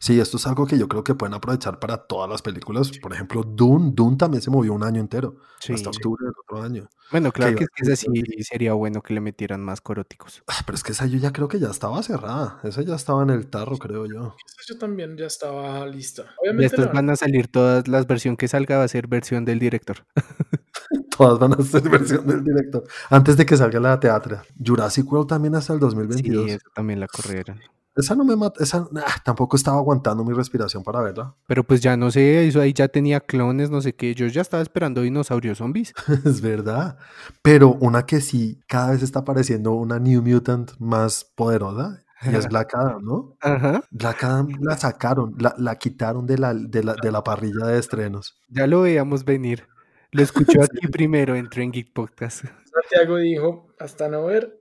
Sí, esto es algo que yo creo que pueden aprovechar para todas las películas. Por ejemplo, Dune. Dune también se movió un año entero, Sí. hasta octubre del otro año. Bueno, claro que es que esa decir, sí sería bueno que le metieran más coróticos. Ah, Pero es que esa yo ya creo que ya estaba cerrada. Esa ya estaba en el tarro, creo yo. Esa Yo también ya estaba lista. Estas van a salir todas las versiones que salga, va a ser versión del director. [laughs] Todas van a ser versión del director. Antes de que salga la teatro. Jurassic World también hasta el 2022. Sí, eso también la corrieron. Esa no me mata. Esa ah, tampoco estaba aguantando mi respiración para verla. Pero pues ya no sé, eso ahí ya tenía clones, no sé qué. Yo ya estaba esperando dinosaurios zombies. [laughs] es verdad. Pero una que sí, cada vez está apareciendo una New Mutant más poderosa. Y es [laughs] Black Adam, ¿no? Ajá. Black Adam [laughs] la sacaron, la, la quitaron de la, de, la, de la parrilla de estrenos. Ya lo veíamos venir. Lo escuchó [laughs] aquí primero en Tren Geek Podcast. Santiago dijo, hasta no ver.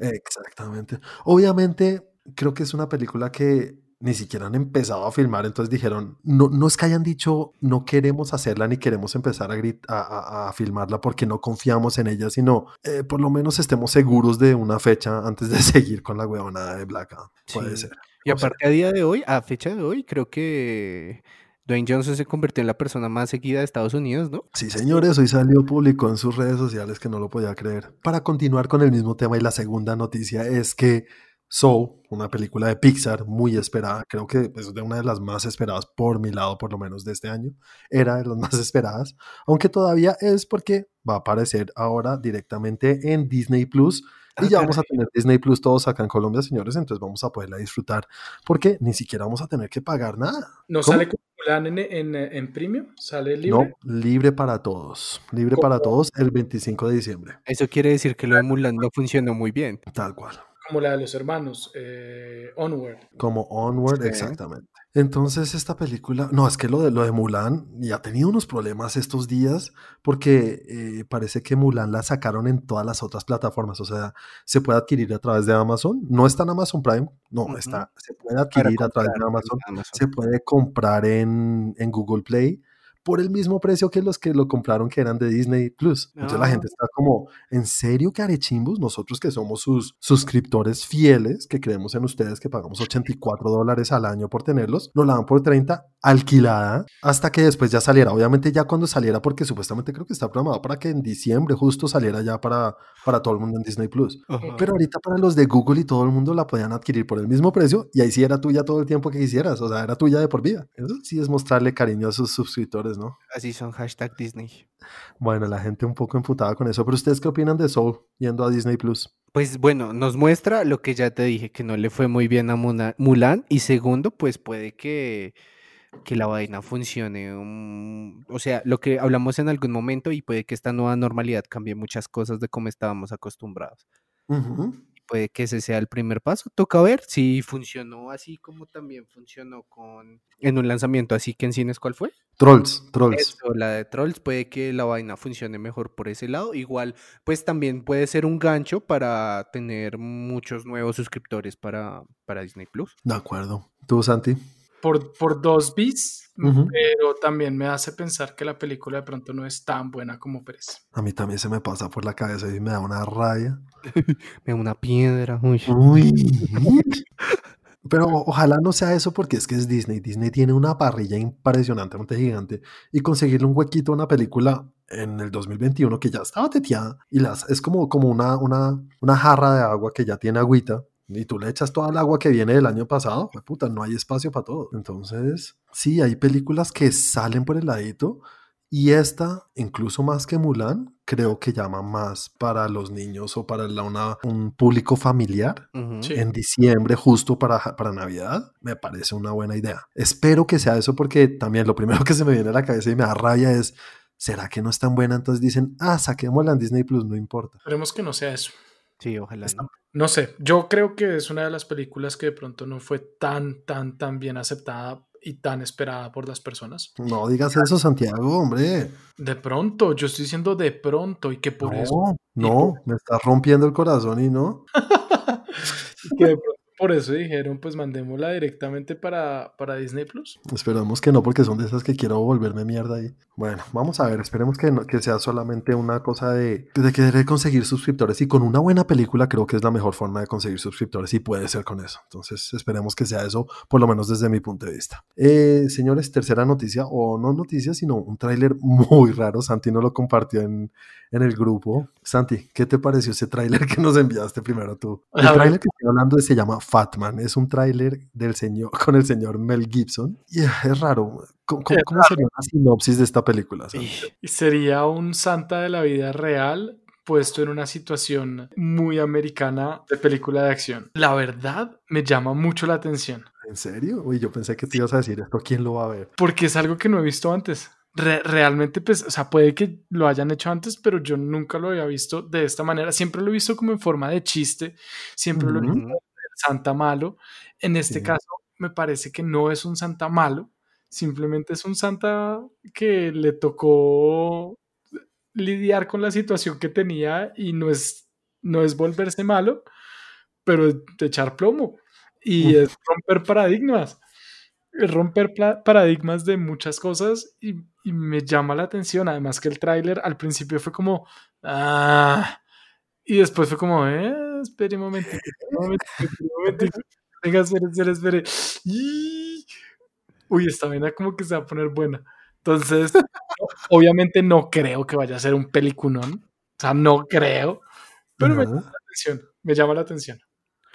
Exactamente. Obviamente, creo que es una película que ni siquiera han empezado a filmar, entonces dijeron, no, no es que hayan dicho, no queremos hacerla ni queremos empezar a, a, a- filmarla porque no confiamos en ella, sino eh, por lo menos estemos seguros de una fecha antes de [laughs] seguir con la huevonada de Black Adam. Puede Sí. ser. Y sea, aparte a día de hoy, a fecha de hoy, creo que Dwayne Johnson se convirtió en la persona más seguida de Estados Unidos, ¿no? Sí, señores, hoy salió público en sus redes sociales que no lo podía creer. Para continuar con el mismo tema y la segunda noticia es que Soul, una película de Pixar muy esperada, creo que es de una de las más esperadas por mi lado, por lo menos de este año, era de las más esperadas, aunque todavía es porque va a aparecer ahora directamente en Disney Plus. Y Ah, ya vamos a tener Disney Plus todos acá en Colombia, señores, entonces vamos a poderla disfrutar porque ni siquiera vamos a tener que pagar nada. ¿No ¿Cómo? sale como Mulan en, en, en premium? ¿Sale No, libre? libre para todos. Libre para todos el 25 de diciembre. Eso quiere decir que lo de Mulan no funcionó muy bien. Tal cual. Como la de los hermanos, eh, Onward. Como Onward, Sí. exactamente. Entonces, esta película, no, es que lo de, lo de Mulan ya ha tenido unos problemas estos días porque eh, parece que Mulan la sacaron en todas las otras plataformas. O sea, se puede adquirir a través de Amazon. No está en Amazon Prime, no, está, se puede adquirir a través de Amazon. Amazon. Se puede comprar en, en Google Play por el mismo precio que los que lo compraron que eran de Disney Plus. Entonces la Ah. gente está como, ¿en serio que arechimbos? Nosotros que somos sus suscriptores fieles, que creemos en ustedes, que pagamos 84 dólares al año por tenerlos, nos la dan por 30 alquilada hasta que después ya saliera. Obviamente ya cuando saliera, porque supuestamente creo que está programado para que en diciembre justo saliera ya para, para todo el mundo en Disney Plus. Ajá. Pero ahorita para los de Google y todo el mundo la podían adquirir por el mismo precio y ahí sí era tuya todo el tiempo que quisieras, o sea, era tuya de por vida. Eso sí es mostrarle cariño a sus suscriptores, ¿no? Así son hashtag Disney. Bueno, la gente un poco emputada con eso, pero ¿ustedes qué opinan de Soul yendo a Disney Plus? Pues bueno, nos muestra lo que ya te dije, que no le fue muy bien a Muna- Mulan. Y segundo, pues puede que, que la vaina funcione. um, o sea, lo que hablamos en algún momento y puede que esta nueva normalidad cambie muchas cosas de cómo estábamos acostumbrados. Puede que ese sea el primer paso. Toca ver si funcionó así como también funcionó con en un lanzamiento así que en cines, ¿cuál fue? Trolls, Trolls. Eso, la de Trolls, puede que la vaina funcione mejor por ese lado. Igual, pues también puede ser un gancho para tener muchos nuevos suscriptores para, para Disney Plus. De acuerdo. ¿Tú, Santi? Por, por dos bits, Ujú. pero también me hace pensar que la película de pronto no es tan buena como parece. A mí también se me pasa por la cabeza y me da una rabia. [laughs] Me da una piedra. uy. Uy. Pero ojalá no sea eso porque es que es Disney. Disney tiene una parrilla impresionantemente gigante y conseguirle un huequito a una película en el 2021 que ya estaba teteada y las, es como, como una, una, una jarra de agua que ya tiene agüita y tú le echas toda el agua que viene del año pasado, pues puta, no hay espacio para todo. Entonces, sí, hay películas que salen por el ladito Y esta, incluso más que Mulan, creo que llama más para los niños o para la, una, un público familiar Ujú. Sí. en diciembre, justo para, para Navidad, me parece una buena idea. Espero que sea eso porque también lo primero [laughs] que se me viene a la cabeza y me da rabia es, ¿será que no es tan buena? Entonces dicen, ah, saquémosla en Disney Plus, no importa. Esperemos que no sea eso. Sí, ojalá no. No sé, yo creo que es una de las películas que de pronto no fue tan, tan, tan bien aceptada y tan esperada por las personas. No digas eso, Santiago, hombre. De pronto, yo estoy diciendo de pronto y que por no, eso, no, me estás rompiendo el corazón y no. [laughs] que de pronto por eso dijeron, pues mandémosla directamente para, para Disney Plus. Esperamos que no, porque son de esas que quiero volverme mierda ahí. Bueno, vamos a ver, esperemos que, no- que sea solamente una cosa de, de querer conseguir suscriptores. Y con una buena película creo que es la mejor forma de conseguir suscriptores y puede ser con eso. Entonces esperemos que sea eso, por lo menos desde mi punto de vista. Eh, señores, tercera noticia, o no noticia, sino un tráiler [laughs] muy raro. Santi no lo compartió en, en el grupo. Santi, ¿qué te pareció ese tráiler que nos enviaste primero tú? El tráiler que estoy hablando se llama Fatman. Es un tráiler del señor [laughs] con el señor Mel Gibson. Y es raro. ¿Cómo, cómo- Es cómo sería una sinopsis de esta película? Y sería un Santa de la vida real puesto en una situación muy americana de película de acción. La verdad me llama mucho la atención ¿En serio? Uy, yo pensé que te ibas a decir esto. ¿Quién lo va a ver? porque es algo que no he visto antes. Re- realmente, pues, o sea, puede que lo hayan hecho antes, pero yo nunca lo había visto de esta manera. Siempre lo he visto como en forma de chiste, siempre lo he visto Santa malo. En este Sí. caso, me parece que no es un Santa malo, simplemente es un Santa que le tocó lidiar con la situación que tenía y no es, no es volverse malo, pero es echar plomo y es romper paradigmas. Es romper paradigmas de muchas cosas y, y me llama la atención. Además que el tráiler al principio fue como, ah, y después fue como, eh, espere un momentito, espere un momentito, un momentito. Venga, espere, espere, espere. Y- Uy, esta vaina como que se va a poner buena. Entonces, [laughs] obviamente no creo que vaya a ser un peliculón. O sea, no creo. Pero me llama la atención. Me llama la atención.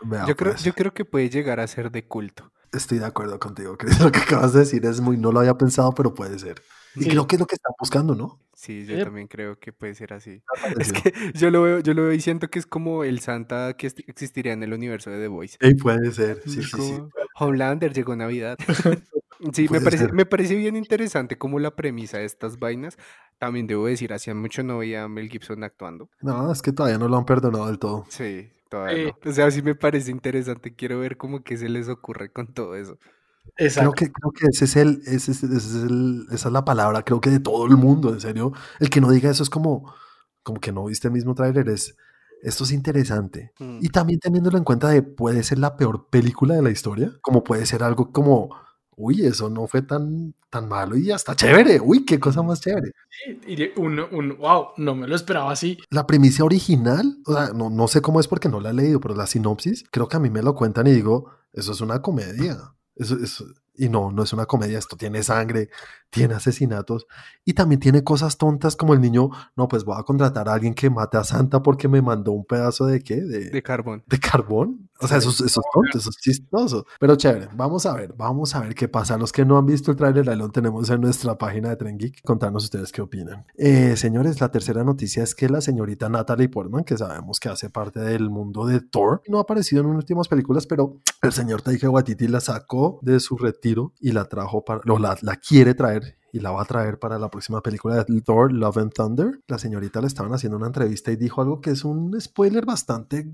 Vea, Yo creo, pues, yo creo que puede llegar a ser de culto. Estoy de acuerdo contigo, [laughs] Chris. Lo que acabas de decir es muy... No lo había pensado, pero puede ser. Y Sí. creo que es lo que están buscando, ¿no? Sí, yo también creo que puede ser así. [laughs] Es que yo lo veo, yo lo veo y siento que es como el Santa que existiría en el universo de The Voice. Puede ser. Sí, sí, Homelander llegó Navidad. [laughs] [laughs] Sí, me parece, ser. me parece bien interesante como la premisa de estas vainas. También debo decir, hacía mucho no veía a Mel Gibson actuando. No, es que todavía no lo han perdonado del todo. Sí, todavía no. O sea, sí me parece interesante. Quiero ver cómo que se les ocurre con todo eso. Creo Exacto. que, creo que ese es el, ese es, ese es el- esa es la palabra, creo que de todo el mundo, en serio. El que no diga eso es como, como que no viste el mismo tráiler, es, esto es interesante. Mm. Y también teniéndolo en cuenta de puede ser la peor película de la historia, como puede ser algo como, uy, eso no fue tan, tan malo y ya está chévere, uy, qué cosa más chévere. Y de un, un, wow, no me lo esperaba así. La premisa original, o sea, no, no sé cómo es porque no la he leído, pero la sinopsis, creo que a mí me lo cuentan y digo, eso es una comedia. Eso- y no, no es una comedia, esto tiene sangre, tiene asesinatos y también tiene cosas tontas como el niño, no, pues voy a contratar a alguien que mate a Santa porque me mandó un pedazo de qué, de, De carbón. de carbón. O sea, eso, es- eso es tonto, eso es chistoso. Pero chévere, vamos a ver, vamos a ver qué pasa. Los que no han visto el tráiler, ahí lo tenemos en nuestra página de Tren Geek. Contarnos ustedes qué opinan. Eh, señores, la tercera noticia es que la señorita Natalie Portman, que sabemos que hace parte del mundo de Thor, no ha aparecido en últimas películas, pero el señor Taika Waititi la sacó de su retiro y la trajo para, o la, la quiere traer y la va a traer para la próxima película de Thor, Love and Thunder. La señorita le estaban haciendo una entrevista y dijo algo que es un spoiler bastante,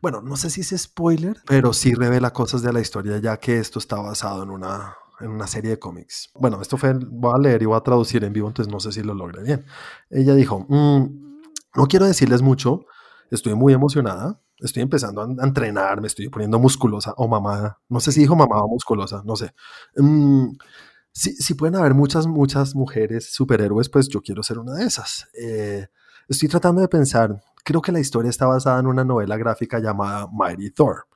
bueno, no sé si es spoiler, pero sí revela cosas de la historia ya que esto está basado en una en una serie de cómics. Bueno, esto fue, voy a leer y voy a traducir en vivo, entonces no sé si lo logré bien. Ella dijo, "Mm, no quiero decirles mucho, estoy muy emocionada, estoy empezando a, entrenar, me estoy poniendo musculosa o mamada, no sé si dijo mamada o musculosa, no sé. Mm, si, si pueden haber muchas, muchas mujeres superhéroes, pues yo quiero ser una de esas. Eh, estoy tratando de pensar, creo que la historia está basada en una novela gráfica llamada Mighty Thor.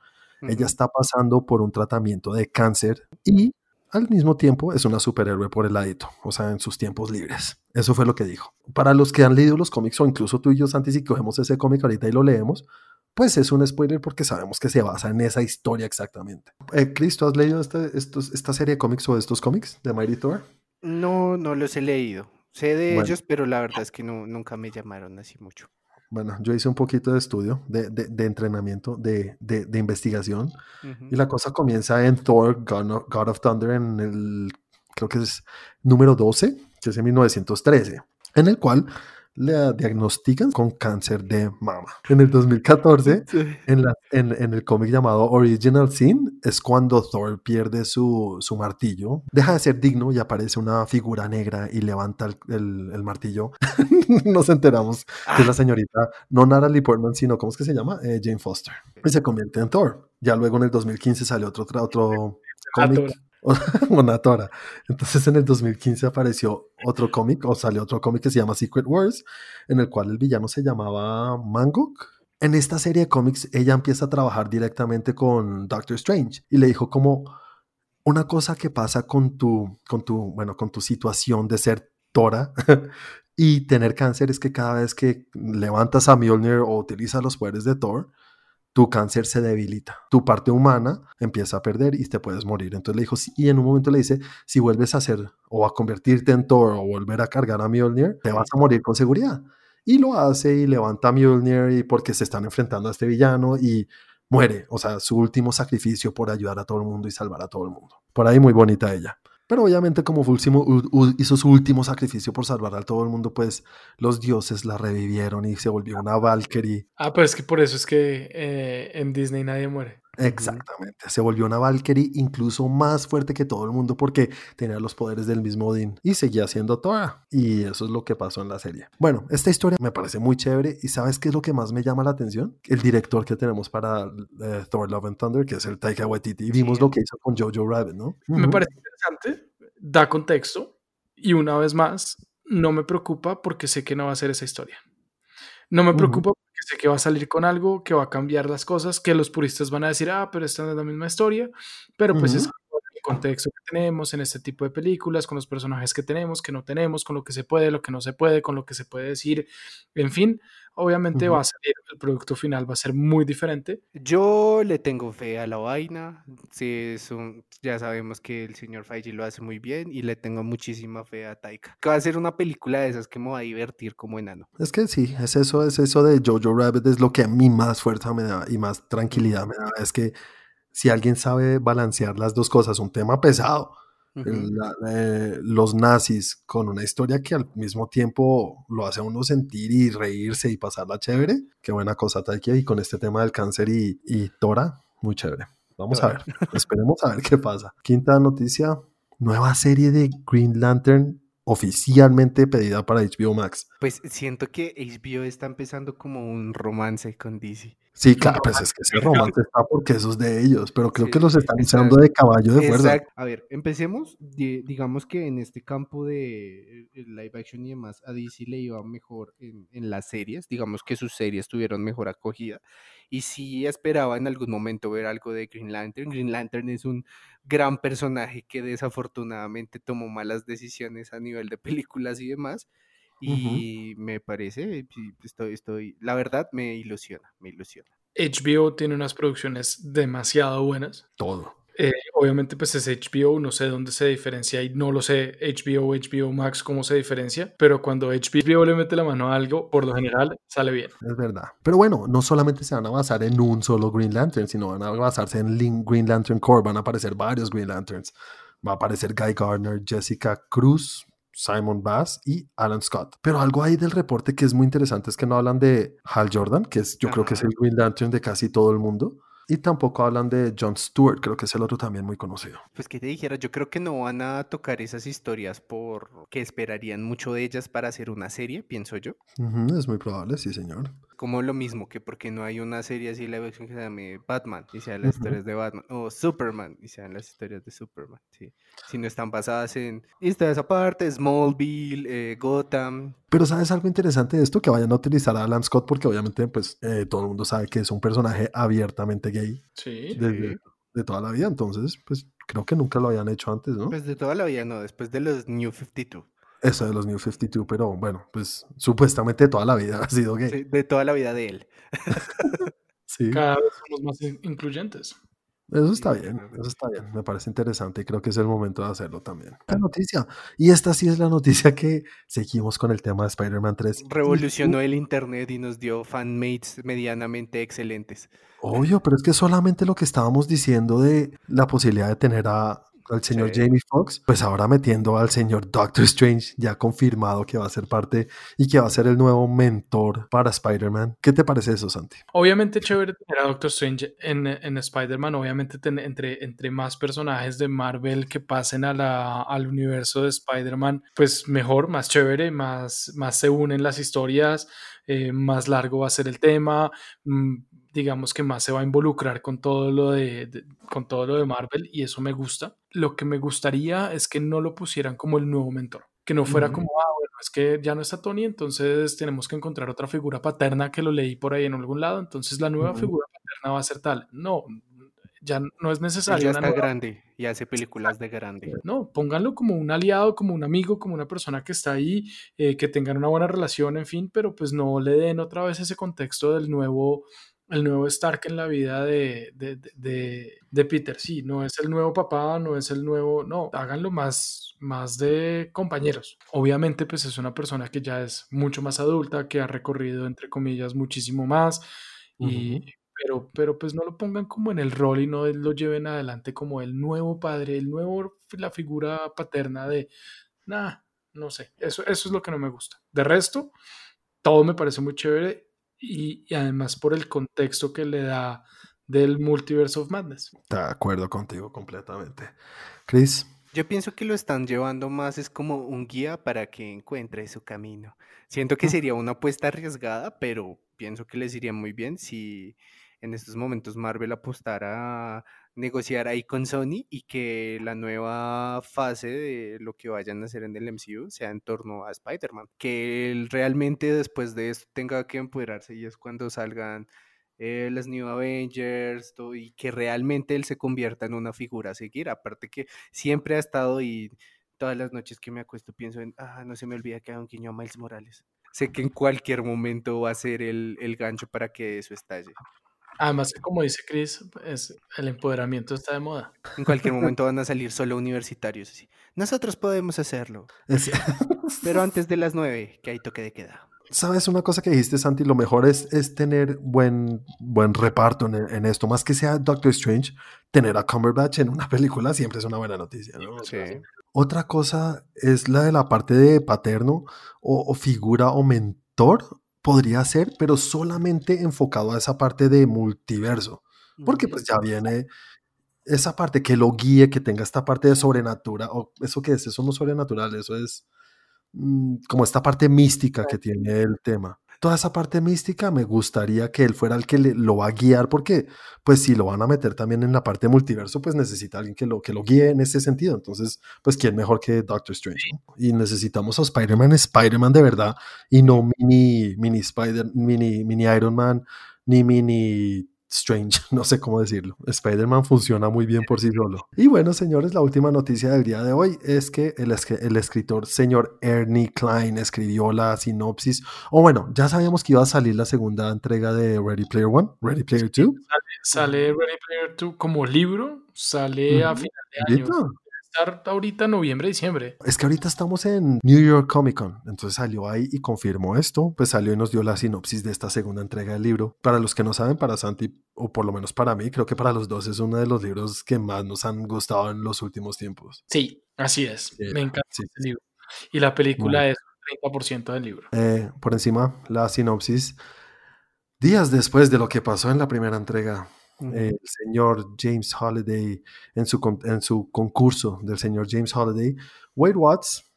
Ella está pasando por un tratamiento de cáncer y al mismo tiempo es una superhéroe por el ladito, o sea, en sus tiempos libres. Eso fue lo que dijo. Para los que han leído los cómics o incluso tú y yo, Santi, si cogemos ese cómic ahorita y lo leemos, pues es un spoiler porque sabemos que se basa en esa historia exactamente. Eh, Chris, ¿tú has leído este- estos- esta serie de cómics o estos cómics de Mighty Thor? No, no los he leído, Sé de Bueno. ellos, pero la verdad es que no, nunca me llamaron así mucho. Bueno, yo hice un poquito de estudio, de, de- de entrenamiento, de, de- investigación. Ujú. Y la cosa comienza en Thor, God of, God of Thunder, en el, creo que es número 12, que es en 1913, en el cual le diagnostican con cáncer de mama. En el 2014, en, la- en- en el cómic llamado Original Sin, es cuando Thor pierde su, su martillo, deja de ser digno y aparece una figura negra y levanta el, el- el martillo. [laughs] Nos enteramos que es la señorita, no Natalie Portman, sino, ¿cómo es que se llama? Eh, Jane Foster. Y se convierte en Thor. Ya luego en el 2015 salió otro, otro cómic. [laughs] Una tora. Entonces en el 2015 apareció otro cómic, o salió otro cómic que se llama Secret Wars, en el cual el villano se llamaba Mangok. En esta serie de cómics, ella empieza a trabajar directamente con Doctor Strange y le dijo como una cosa que pasa con tu, con tu, bueno, con tu situación de ser Tora [laughs] y tener cáncer es que cada vez que levantas a Mjolnir o utilizas los poderes de Thor, tu cáncer se debilita, tu parte humana empieza a perder y te puedes morir. Entonces le dijo, y en un momento le dice, si vuelves a hacer o a convertirte en Thor o volver a cargar a Mjolnir, te vas a morir con seguridad. Y lo hace y levanta a Mjolnir y porque se están enfrentando a este villano y muere, o sea, su último sacrificio por ayudar a todo el mundo y salvar a todo el mundo. Por ahí muy bonita ella. Pero obviamente como u- hizo su último sacrificio por salvar a todo el mundo, pues los dioses la revivieron y se volvió una Valkyrie Ah, pero es que por eso es que eh, en Disney nadie muere. Exactamente, se volvió una Valkyrie incluso más fuerte que todo el mundo porque tenía los poderes del mismo Odín y seguía siendo Thor. Y eso es lo que pasó en la serie. Bueno, esta historia me parece muy chévere y ¿sabes qué es lo que más me llama la atención? El director que tenemos para eh, Thor Love and Thunder, que es el Taika Waititi. Y vimos Sí. lo que hizo con Jojo Rabbit, ¿no? Me parece interesante, da contexto y una vez más, no me preocupa porque sé que no va a ser esa historia. No me preocupa porque sé que va a salir con algo que va a cambiar las cosas, que los puristas van a decir, ah, pero esta no es la misma historia, pero pues es contexto que tenemos en este tipo de películas, con los personajes que tenemos, que no tenemos, con lo que se puede, lo que no se puede, con lo que se puede decir, en fin, obviamente Ujú. va a salir, el producto final va a ser muy diferente. Yo le tengo fe a la vaina. Sí, es un- ya sabemos que el señor Feige lo hace muy bien y le tengo muchísima fe a Taika. Que va a ser una película de esas que me va a divertir como enano. Es que sí, es eso, es eso de Jojo Rabbit, es lo que a mí más fuerza me da y más tranquilidad me da. Es que si alguien sabe balancear las dos cosas, un tema pesado, la- eh, los nazis con una historia que al mismo tiempo lo hace a uno sentir y reírse y pasarla chévere. Qué buena cosa, Taika. Y con este tema del cáncer y, y Tora, muy chévere. Vamos a ver, [laughs] esperemos a ver qué pasa. Quinta noticia, nueva serie de Green Lantern oficialmente pedida para HBO Max. Pues siento que HBO está empezando como un romance con DC. Sí, claro, pues es que ese romance está porque eso es de ellos, pero creo Sí, que los están usando de caballo de fuerza. A ver, empecemos. di- digamos que en este campo de eh, live action y demás, a DC le iba mejor en, en las series. Digamos que sus series tuvieron mejor acogida. Y sí esperaba en algún momento ver algo de Green Lantern. Green Lantern es un gran personaje que desafortunadamente tomó malas decisiones a nivel de películas y demás. Y me parece, estoy, estoy, la verdad me ilusiona, me ilusiona. HBO tiene unas producciones demasiado buenas. Todo. Eh, obviamente, pues es HBO, no sé dónde se diferencia y no lo sé HBO, HBO Max, cómo se diferencia, pero cuando HBO le mete la mano a algo, por lo general sale bien. Es verdad. Pero bueno, no solamente se van a basar en un solo Green Lantern, sino van a basarse en Green Lantern Corps. Van a aparecer varios Green Lanterns. Va a aparecer Guy Gardner, Jessica Cruz, Simon Bass y Alan Scott. Pero algo ahí del reporte que es muy interesante es que no hablan de Hal Jordan, que es, yo creo que es el Green Lantern de casi todo el mundo. Y tampoco hablan de John Stewart, creo que es el otro también muy conocido. Pues que te dijera, yo creo que no van a tocar esas historias porque esperarían mucho de ellas para hacer una serie, pienso yo. Ujú, es muy probable, sí, señor. Como lo mismo que porque no hay una serie así live action que se llame Batman y sean las historias de Batman, o Superman y sean las historias de Superman, sí. Si no están basadas en historias aparte, Smallville, eh, Gotham. Pero ¿sabes algo interesante de esto? Que vayan a utilizar a Alan Scott porque obviamente pues eh, todo el mundo sabe que es un personaje abiertamente gay Sí. desde de toda la vida. Entonces, pues creo que nunca lo habían hecho antes, ¿no? Pues de toda la vida, no, después de los New 52. Eso de los New 52, pero bueno, pues supuestamente toda la vida [laughs] ha sido gay. sí, de toda la vida de él. [laughs] Sí. Cada vez somos más in- incluyentes. Eso está bien, eso está bien, me parece interesante y creo que es el momento de hacerlo también. La noticia, y esta sí es la noticia que seguimos con el tema de Spider-Man 3. Revolucionó el Internet y nos dio fanmates medianamente excelentes. Obvio, pero es que solamente lo que estábamos diciendo de la posibilidad de tener a al señor Jamie Foxx, pues ahora metiendo al señor Doctor Strange, ya confirmado que va a ser parte y que va a ser el nuevo mentor para Spider-Man. ¿Qué te parece eso, Santi? Obviamente chévere tener a Doctor Strange en, en Spider-Man, obviamente entre, entre más personajes de Marvel que pasen a la, al universo de Spider-Man, pues mejor, más chévere, más, más se unen las historias, eh, más largo va a ser el tema. Mm, digamos que más se va a involucrar con todo lo de, con todo lo de Marvel y eso me gusta. Lo que me gustaría es que no lo pusieran como el nuevo mentor, que no fuera como, ah, bueno, es que ya no está Tony, entonces tenemos que encontrar otra figura paterna que lo leí por ahí en algún lado, entonces la nueva figura paterna va a ser tal. No, ya no es necesario. Ya está grande y hace películas de grande. No, pónganlo como un aliado, como un amigo, como una persona que está ahí, eh, que tengan una buena relación, en fin, pero pues no le den otra vez ese contexto del nuevo el nuevo Stark en la vida de, de, Peter. Sí, no es el nuevo papá, no es el nuevo, no, háganlo más, más de compañeros. Obviamente, pues es una persona que ya es mucho más adulta, que ha recorrido, entre comillas, muchísimo más. Y, pero, pero pues no lo pongan como en el rol y no lo lleven adelante como el nuevo padre, el nuevo, la figura paterna de, nada, no sé, eso, eso es lo que no me gusta. De resto, todo me parece muy chévere y, además por el contexto que le da del Multiverse of Madness. De acuerdo contigo completamente. Chris. Yo pienso que lo están llevando más es como un guía para que encuentre su camino. Siento que sería una apuesta arriesgada, pero pienso que les iría muy bien si en estos momentos Marvel apostara negociar ahí con Sony y que la nueva fase de lo que vayan a hacer en el MCU sea en torno a Spider-Man. Que él realmente después de esto tenga que empoderarse y es cuando salgan eh, las New Avengers y que realmente él se convierta en una figura a seguir. Aparte que siempre ha estado y todas las noches que me acuesto pienso en, ah, no se me olvida que hay un guiño a Miles Morales. Sé que en cualquier momento va a ser el, el gancho para que eso estalle. Además, como dice Chris, es, el empoderamiento está de moda. En cualquier [laughs] momento van a salir solo universitarios. Nosotros podemos hacerlo. [laughs] Pero antes de las nueve, que hay toque de queda. ¿Sabes una cosa que dijiste, Santi? Lo mejor es, es tener buen, buen reparto en, esto. Más que sea Doctor Strange, tener a Cumberbatch en una [laughs] película siempre es una buena noticia. Otra cosa es la de la parte de paterno o, o figura o mentor podría ser, pero solamente enfocado a esa parte de multiverso, porque pues ya viene esa parte que lo guíe, que tenga esta parte de sobrenatural, o eso que es, eso no es sobrenatural, eso es mm, como esta parte mística que tiene el tema toda esa parte mística me gustaría que él fuera el que lo va a guiar, porque pues si lo van a meter también en la parte multiverso, pues necesita alguien que lo, que lo guíe en ese sentido. Entonces, pues quién mejor que Doctor Strange. Y necesitamos a Spider-Man, Spider-Man de verdad, y no mini, mini Spider, mini, mini Iron Man, ni mini Strange, [laughs] no sé cómo decirlo. Spider-Man funciona muy bien por sí solo. Y bueno, señores, la última noticia del día de hoy es que el, el, escritor señor Ernie Klein escribió la sinopsis, o bueno, ya sabíamos que iba a salir la segunda entrega de Ready Player One, Ready Player 2. Sale, Ready Player 2 como libro, sale a final de año estar ahorita noviembre, diciembre. Es que ahorita estamos en New York Comic Con, entonces salió ahí y confirmó esto, pues salió y nos dio la sinopsis de esta segunda entrega del libro. Para los que no saben, para Santi, o por lo menos para mí, creo que para los dos es uno de los libros que más nos han gustado en los últimos tiempos. Sí, así es. Me encanta sí. este libro. Y la película es 30% del libro. Eh, por encima, la sinopsis. Días después de lo que pasó en la primera entrega, el señor James Holiday en su, en su concurso del señor James Holiday, Wade Watts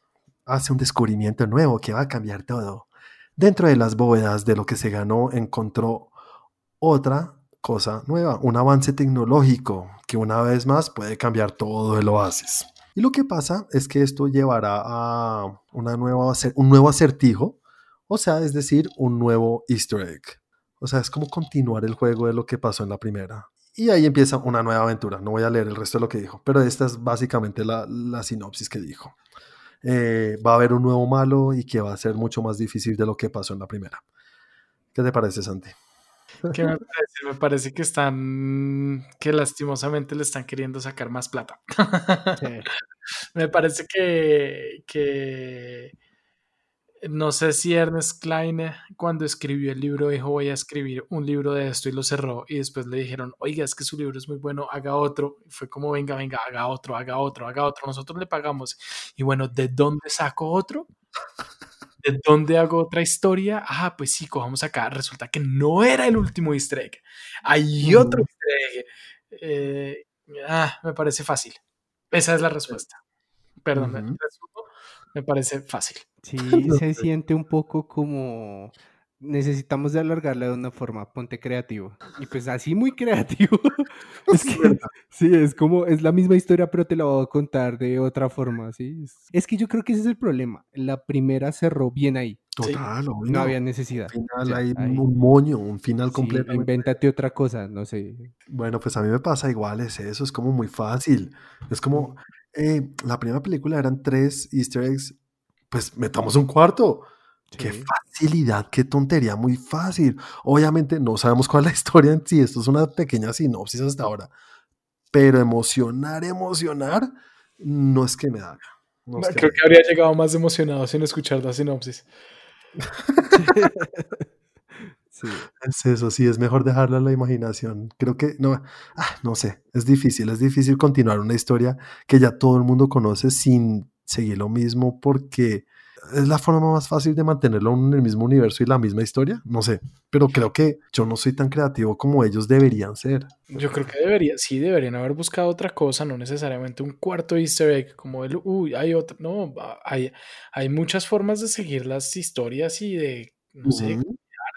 hace un descubrimiento nuevo que va a cambiar todo. Dentro de las bóvedas de lo que se ganó encontró otra cosa nueva, un avance tecnológico que una vez más puede cambiar todo el oasis. Y lo que pasa es que esto llevará a una nueva, un nuevo acertijo, o sea, es decir, un nuevo easter egg. O sea, es como continuar el juego de lo que pasó en la primera. Y ahí empieza una nueva aventura. No voy a leer el resto de lo que dijo, pero esta es básicamente la, sinopsis que dijo. Eh, va a haber un nuevo malo y que va a ser mucho más difícil de lo que pasó en la primera. ¿Qué te parece, Santi? ¿Qué me parece? Me parece que están, que lastimosamente le están queriendo sacar más plata. [laughs] me parece que, que no sé si Ernest Klein cuando escribió el libro dijo voy a escribir un libro de esto y lo cerró y después le dijeron, oiga, es que su libro es muy bueno, haga otro. Y fue como, venga, venga, haga otro, haga otro, haga otro, nosotros le pagamos. Y bueno, ¿de dónde saco otro? ¿De dónde hago otra historia? Ah, pues sí, cojamos acá. Resulta que no era el último easter egg. Hay otro easter egg. Eh, ah, me parece fácil. Esa es la respuesta. Perdón, me parece fácil. Sí, se [laughs] siente un poco como necesitamos de alargarla de una forma, ponte creativo. Y pues así muy creativo. [laughs] es que, sí, es como, es la misma historia, pero te la voy a contar de otra forma, ¿sí? Es que yo creo que ese es el problema. La primera cerró bien ahí. Total, no había necesidad. Final hay un moño, un final completo. Invéntate otra cosa, no sé. Bueno, pues a mí me pasa igual, es eso, es como muy fácil. Es como, eh, la primera película eran tres easter eggs, pues metamos un cuarto. Qué facilidad, qué tontería, muy fácil. Obviamente no sabemos cuál es la historia en sí, esto es una pequeña sinopsis hasta ahora, pero emocionar, emocionar, no es que me haga. Creo que, habría llegado más emocionado sin escuchar la sinopsis. [laughs] sí. Es eso, sí, es mejor dejarla a la imaginación. Creo que, no, ah, no sé, es difícil, es difícil continuar una historia que ya todo el mundo conoce sin seguir lo mismo porque es la forma más fácil de mantenerlo en el mismo universo y la misma historia, no sé, pero creo que yo no soy tan creativo como ellos deberían ser. Yo creo que debería, sí, deberían haber buscado otra cosa, no necesariamente un cuarto easter egg como el, uy, hay otra, no, hay, hay muchas formas de seguir las historias y de, no sé,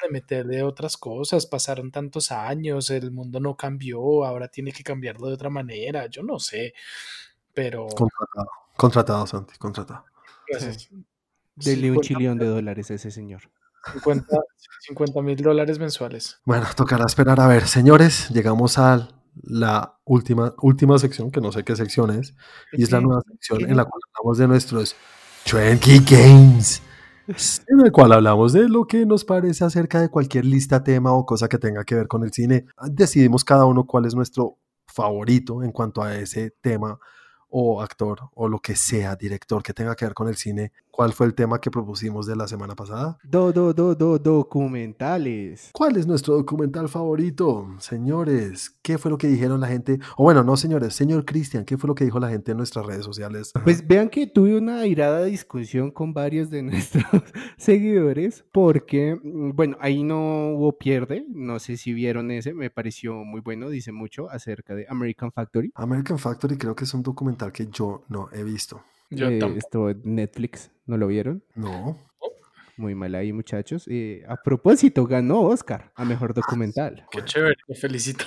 de meterle otras cosas, pasaron tantos años, el mundo no cambió, ahora tiene que cambiarlo de otra manera, yo no sé, pero... Contratado, contratado, Santi, contratado. Gracias. Dele un chillón de dólares a ese señor. 50 mil dólares mensuales. Bueno, tocará esperar. A ver, señores, llegamos a la última, última sección, que no sé qué sección es, y es la nueva sección en la cual hablamos de nuestros Trendy Games, en el cual hablamos de lo que nos parece acerca de cualquier lista, tema o cosa que tenga que ver con el cine. Decidimos cada uno cuál es nuestro favorito en cuanto a ese tema o actor o lo que sea, director que tenga que ver con el cine, ¿cuál fue el tema que propusimos de la semana pasada? Do, do, do, do, documentales. ¿Cuál es nuestro documental favorito? Señores, ¿qué fue lo que dijeron la gente? O bueno, no, señores, señor Cristian, ¿qué fue lo que dijo la gente en nuestras redes sociales? Pues vean que tuve una irada discusión con varios de [laughs] nuestros seguidores porque, mm, bueno, ahí no hubo pierde, no sé si vieron ese, me pareció muy bueno, dice mucho acerca de American Factory. American Factory creo que es un documental que yo no he visto. Yo eh, esto Netflix, ¿no lo vieron? No. Muy mal ahí, muchachos. Eh, a propósito, ganó Oscar a mejor documental. Qué chévere, te felicito.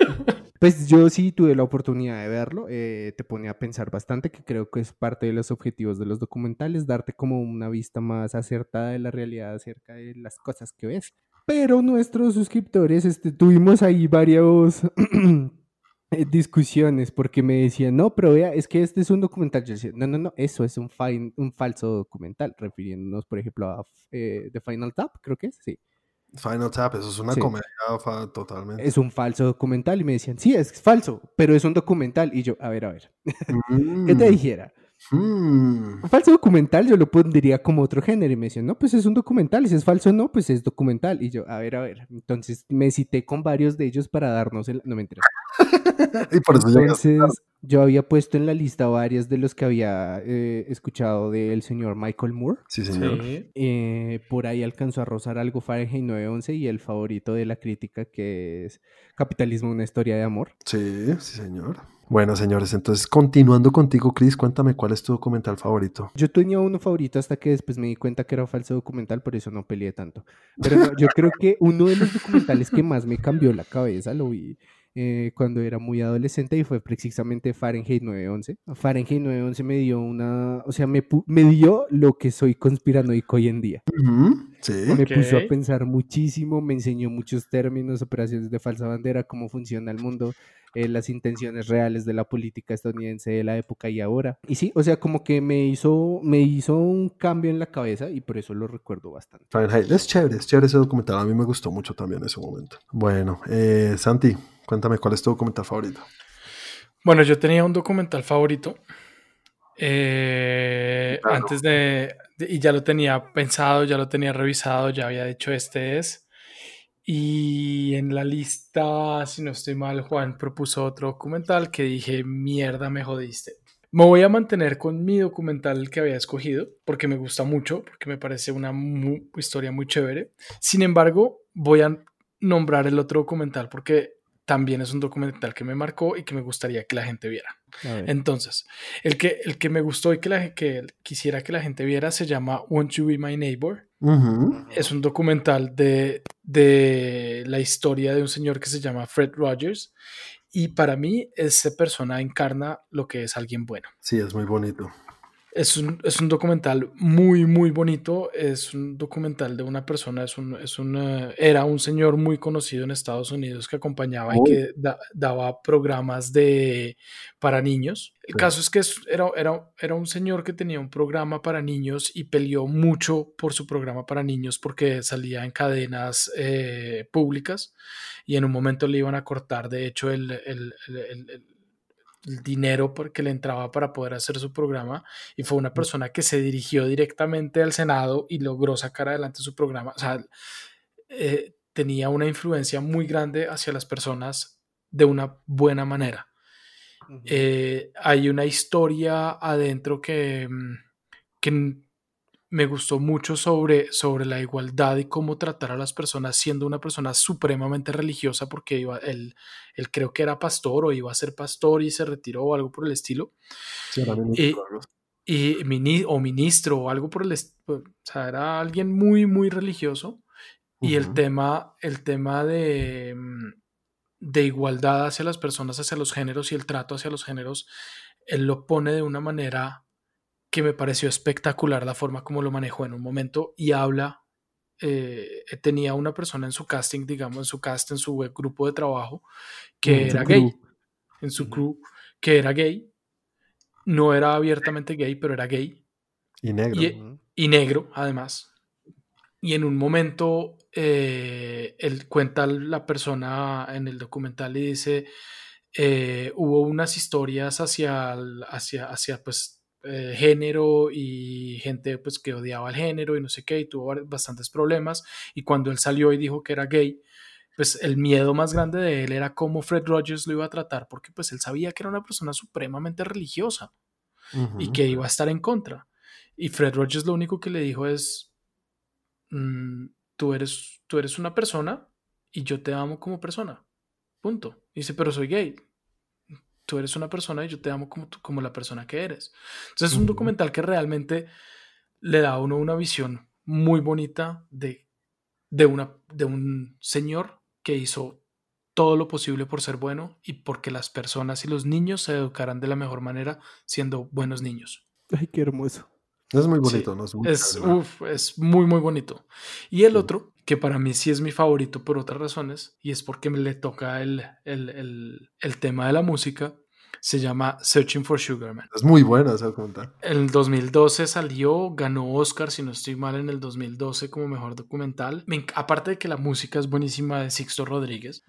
[laughs] Pues yo sí tuve la oportunidad de verlo, eh, te pone a pensar bastante, que creo que es parte de los objetivos de los documentales, darte como una vista más acertada de la realidad acerca de las cosas que ves. Pero nuestros suscriptores, este, tuvimos ahí varios [clears throat] discusiones porque me decían, no, pero vea, es que este es un documental. Yo decía, no, no, no, eso es un, un falso documental, refiriéndonos, por ejemplo, a eh, The Final Tap, creo que es, sí. Final Tap, eso es una comedia totalmente. Es un falso documental y me decían, sí, es falso, pero es un documental. Y yo, a ver, a ver, [laughs] ¿qué te mm. dijera? Mm. Un falso documental yo lo pondría como otro género y me decían, no, pues es un documental, y si es falso no, pues es documental. Y yo, a ver, a ver, entonces me cité con varios de ellos para darnos el... No me interesa. [laughs] y por eso entonces, yo había puesto en la lista varias de los que había eh, escuchado del señor Michael Moore. Sí, señor. Eh, por ahí alcanzó a rozar algo Fahrenheit 911 y el favorito de la crítica que es Capitalismo, una historia de amor. Sí, sí, señor. Bueno, señores, entonces continuando contigo, Chris, cuéntame cuál es tu documental favorito. Yo tenía uno favorito hasta que después me di cuenta que era un falso documental, por eso no peleé tanto. Pero yo creo que uno de los documentales que más me cambió la cabeza lo vi eh, cuando era muy adolescente y fue precisamente Fahrenheit 911. Fahrenheit 911 me dio una, o sea, me, me dio lo que soy conspiranoico hoy en día. Me puso a pensar muchísimo, me enseñó muchos términos, operaciones de falsa bandera, cómo funciona el mundo, eh, las intenciones reales de la política estadounidense de la época y ahora. Y sí, o sea, como que me hizo, me hizo un cambio en la cabeza y por eso lo recuerdo bastante. Fahrenheit, es chévere, es chévere ese documental. A mí me gustó mucho también en ese momento. Bueno, eh, Santi, cuéntame cuál es tu documental favorito. Bueno, yo tenía un documental favorito. Eh, antes de, y ya lo tenía pensado, ya lo tenía revisado, ya había dicho este es. Y en la lista, si no estoy mal, Juan propuso otro documental que dije, mierda, me jodiste. Me voy a mantener con mi documental que había escogido porque me gusta mucho, porque me parece una historia muy chévere. Sin embargo, voy a nombrar el otro documental porque también es un documental que me marcó y que me gustaría que la gente viera. Entonces, el que, el que me gustó y que, la, que quisiera que la gente viera se llama Want You Be My Neighbor. Es un documental de, de la historia de un señor que se llama Fred Rogers y para mí esa persona encarna lo que es alguien bueno. Sí, es muy bonito. Es un, es un, documental muy, muy bonito. Es un documental de una persona, es un, es una, era un señor muy conocido en Estados Unidos que acompañaba y que daba programas de, para niños. El caso es que era, era, era un señor que tenía un programa para niños y peleó mucho por su programa para niños porque salía en cadenas eh, públicas y en un momento le iban a cortar, de hecho, el, el, el el dinero que le entraba para poder hacer su programa y fue una persona que se dirigió directamente al Senado y logró sacar adelante su programa. O sea, eh, tenía una influencia muy grande hacia las personas de una buena manera. Eh, hay una historia adentro que, mm, que me gustó mucho sobre, sobre la igualdad y cómo tratar a las personas siendo una persona supremamente religiosa porque iba, él, él creo que era pastor o iba a ser pastor y se retiró o algo por el estilo. y, y o ministro o algo por el estilo. O sea, era alguien muy, muy religioso. Y el tema, el tema de, mm, de igualdad hacia las personas, hacia los géneros y el trato hacia los géneros, él lo pone de una manera que me pareció espectacular la forma como lo manejó en un momento y habla, eh, tenía una persona en su casting, digamos, en su cast, en su grupo de trabajo, que era gay, en su crew, que era gay, no era abiertamente gay, pero era gay. Y negro. Y, negro, además. Y en un momento, eh, él cuenta la persona en el documental y dice, eh, hubo unas historias hacia, hacia, hacia pues, eh, género y gente pues que odiaba el género y no sé qué y tuvo bastantes problemas y cuando él salió y dijo que era gay pues el miedo más grande de él era cómo Fred Rogers lo iba a tratar porque pues él sabía que era una persona supremamente religiosa y que iba a estar en contra. Y Fred Rogers lo único que le dijo es mm, tú eres tú eres una persona y yo te amo como persona punto. Dice pero soy gay tú eres una persona y yo te amo como, como la persona que eres. Entonces es un documental que realmente le da a uno una visión muy bonita de, de, una, de un señor que hizo todo lo posible por ser bueno y porque las personas y los niños se educaran de la mejor manera siendo buenos niños. Ay, qué hermoso. Es muy bonito, ¿no? Es muy, es, muy, muy bonito. Y el otro, que para mí sí es mi favorito por otras razones, y es porque me le toca el, el, el, el tema de la música, se llama Searching for Sugar Man. Es muy buena esa cuenta. En el 2012 salió, ganó Oscar, si no estoy mal, en el 2012 como mejor documental. aparte de que la música es buenísima de Sixto Rodríguez,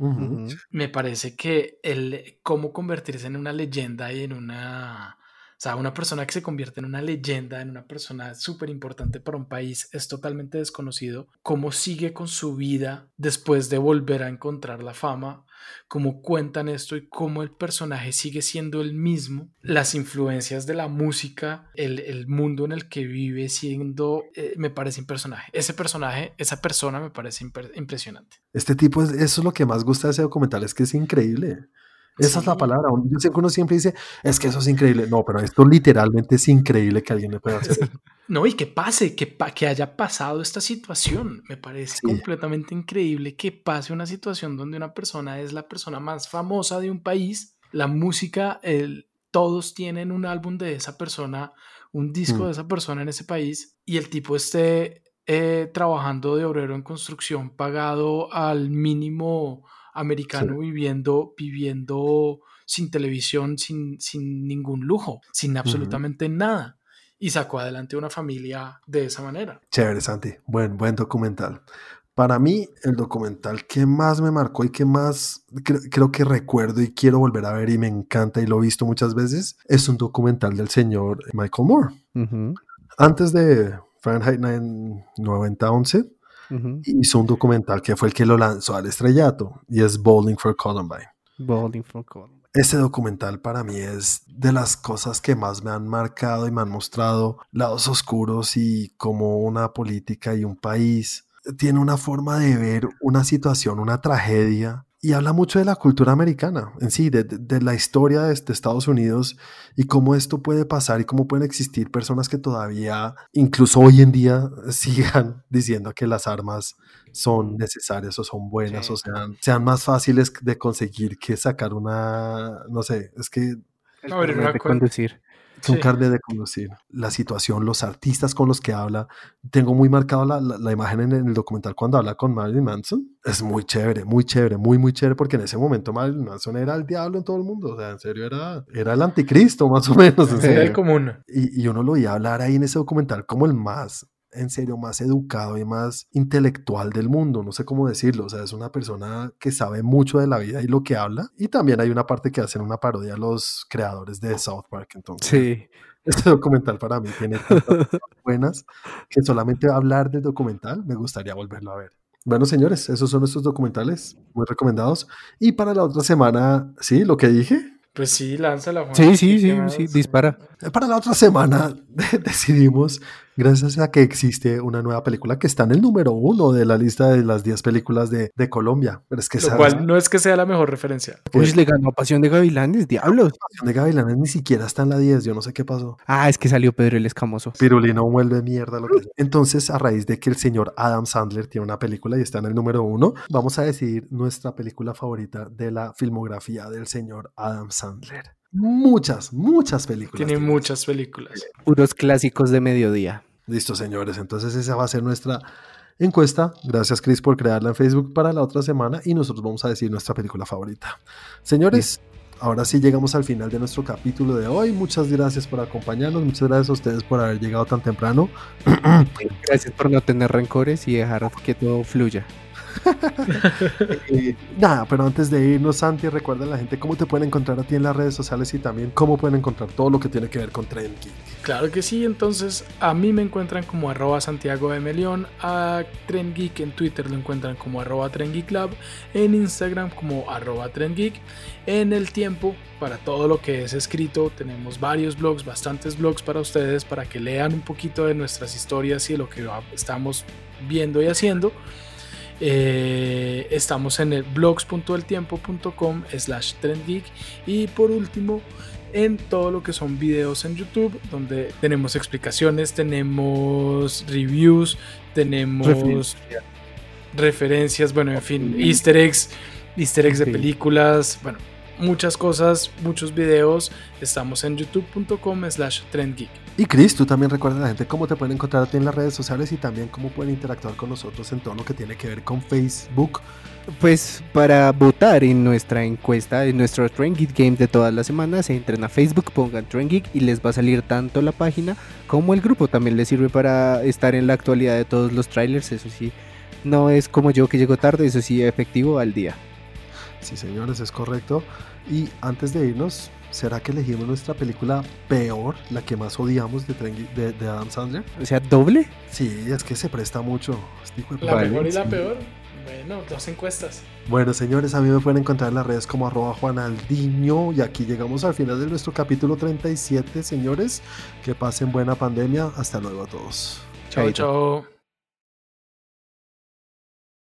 me parece que el cómo convertirse en una leyenda y en una sea, una persona que se convierte en una leyenda, en una persona súper importante para un país, es totalmente desconocido. Cómo sigue con su vida después de volver a encontrar la fama, cómo cuentan esto y cómo el personaje sigue siendo el mismo, las influencias de la música, el, mundo en el que vive siendo, eh, me parece un personaje. Ese personaje, esa persona me parece impresionante. Este tipo, eso es lo que más gusta de ese documental, es que es increíble. Esa es la palabra. Yo sé que uno siempre dice, es que eso es increíble. No, pero esto literalmente es increíble que alguien le pueda hacer. [laughs] No, y que pase, que, que haya pasado esta situación. Me parece completamente increíble que pase una situación donde una persona es la persona más famosa de un país. La música, el, todos tienen un álbum de esa persona, un disco mm. de esa persona en ese país, y el tipo esté eh, trabajando de obrero en construcción, pagado al mínimo americano viviendo, viviendo sin televisión, sin, sin ningún lujo, sin absolutamente nada. Y sacó adelante una familia de esa manera. Chévere, Santi. Buen, buen documental. Para mí, el documental que más me marcó y que más creo que recuerdo y quiero volver a ver y me encanta y lo he visto muchas veces, es un documental del señor Michael Moore. Antes de Fahrenheit 911, hizo un documental que fue el que lo lanzó al estrellato y es Bowling for Columbine. Bowling for Columbine. Ese documental para mí es de las cosas que más me han marcado y me han mostrado lados oscuros y como una política y un país tiene una forma de ver una situación, una tragedia, y habla mucho de la cultura americana en sí, de, la historia de, Estados Unidos y cómo esto puede pasar y cómo pueden existir personas que todavía, incluso hoy en día, [laughs] sigan diciendo que las armas son necesarias o son buenas o sean, sean más fáciles de conseguir que sacar una, no sé, es que... No, conducir. Son carne de conducir. La situación, los artistas con los que habla. Tengo muy marcado la, la, imagen en el documental cuando habla con Marilyn Manson. Es muy chévere, muy chévere, muy, muy chévere, porque en ese momento Marilyn Manson era el diablo en todo el mundo. O sea, en serio, era, era el anticristo, [laughs] más o menos. Era el común. Y, y uno lo oía hablar ahí en ese documental como el más en serio más educado y más intelectual del mundo, no sé cómo decirlo, o sea, es una persona que sabe mucho de la vida y lo que habla, y también hay una parte que hacen una parodia a los creadores de South Park, entonces. Sí. [laughs] Este documental para mí tiene tantas buenas que solamente hablar del documental me gustaría volverlo a ver. Bueno, señores, esos son nuestros documentales muy recomendados. Y para la otra semana, sí, lo que dije, pues sí, lánzala. Juan. Sí, sí, sí, sí, dispara. Para la otra semana [laughs] decidimos gracias a que existe una nueva película que está en el número uno de la lista de las 10 películas de, de Colombia. Pero es que Lo cual no es que sea la mejor referencia. Pues le ganó Pasión de Gavilanes, diablos. Pasión de Gavilanes ni siquiera está en la 10, yo no sé qué pasó. Ah, es que salió Pedro el Escamoso. Pirulino vuelve mierda lo que Entonces, a raíz de que el señor Adam Sandler tiene una película y está en el número uno, vamos a decidir nuestra película favorita de la filmografía del señor Adam Sandler. Muchas, muchas películas. Tiene muchas películas. Puros clásicos de mediodía. Listo, señores. Entonces esa va a ser nuestra encuesta. Gracias, Chris, por crearla en Facebook para la otra semana y nosotros vamos a decir nuestra película favorita. Señores, ahora sí llegamos al final de nuestro capítulo de hoy. Muchas gracias por acompañarnos. Muchas gracias a ustedes por haber llegado tan temprano. [clears throat] Gracias por no tener rencores y dejar que todo fluya. [laughs] Eh, nada, pero antes de irnos, Santi, recuerda a la gente cómo te pueden encontrar a ti en las redes sociales y también cómo pueden encontrar todo lo que tiene que ver con Trend Geek. Claro que sí, entonces a mí me encuentran como arroba Santiago de Melión, a Trend Geek en Twitter lo encuentran como arroba Trend Lab, en Instagram como arroba Trend Geek, en el tiempo para todo lo que es escrito tenemos varios blogs, bastantes blogs para ustedes para que lean un poquito de nuestras historias y de lo que estamos viendo y haciendo. Eh, estamos en el blogs.eltiempo.com slash trendgeek y por último en todo lo que son videos en YouTube donde tenemos explicaciones, tenemos reviews, tenemos referencias, bueno, en fin, easter eggs, easter eggs de películas, bueno, muchas cosas, muchos videos. Estamos en youtube.com slash trendgeek. Y Chris, tú también recuerda a la gente cómo te pueden encontrar a ti en las redes sociales y también cómo pueden interactuar con nosotros en todo lo que tiene que ver con Facebook. Pues para votar en nuestra encuesta, en nuestro Trend Geek Game de todas las semanas, entren a Facebook, pongan Trend Geek y les va a salir tanto la página como el grupo. También les sirve para estar en la actualidad de todos los trailers, eso sí. No es como yo que llego tarde, eso sí, efectivo al día. Sí, señores, es correcto. Y antes de irnos, ¿será que elegimos nuestra película peor, la que más odiamos de, de, Adam Sandler? O sea, doble. Sí, es que se presta mucho. la mejor y la peor. Bueno, dos encuestas. Bueno, señores, a mí me pueden encontrar en las redes como arroba juanaldiño. Y aquí llegamos al final de nuestro capítulo 37, señores. Que pasen buena pandemia. Hasta luego a todos. Chao, chao.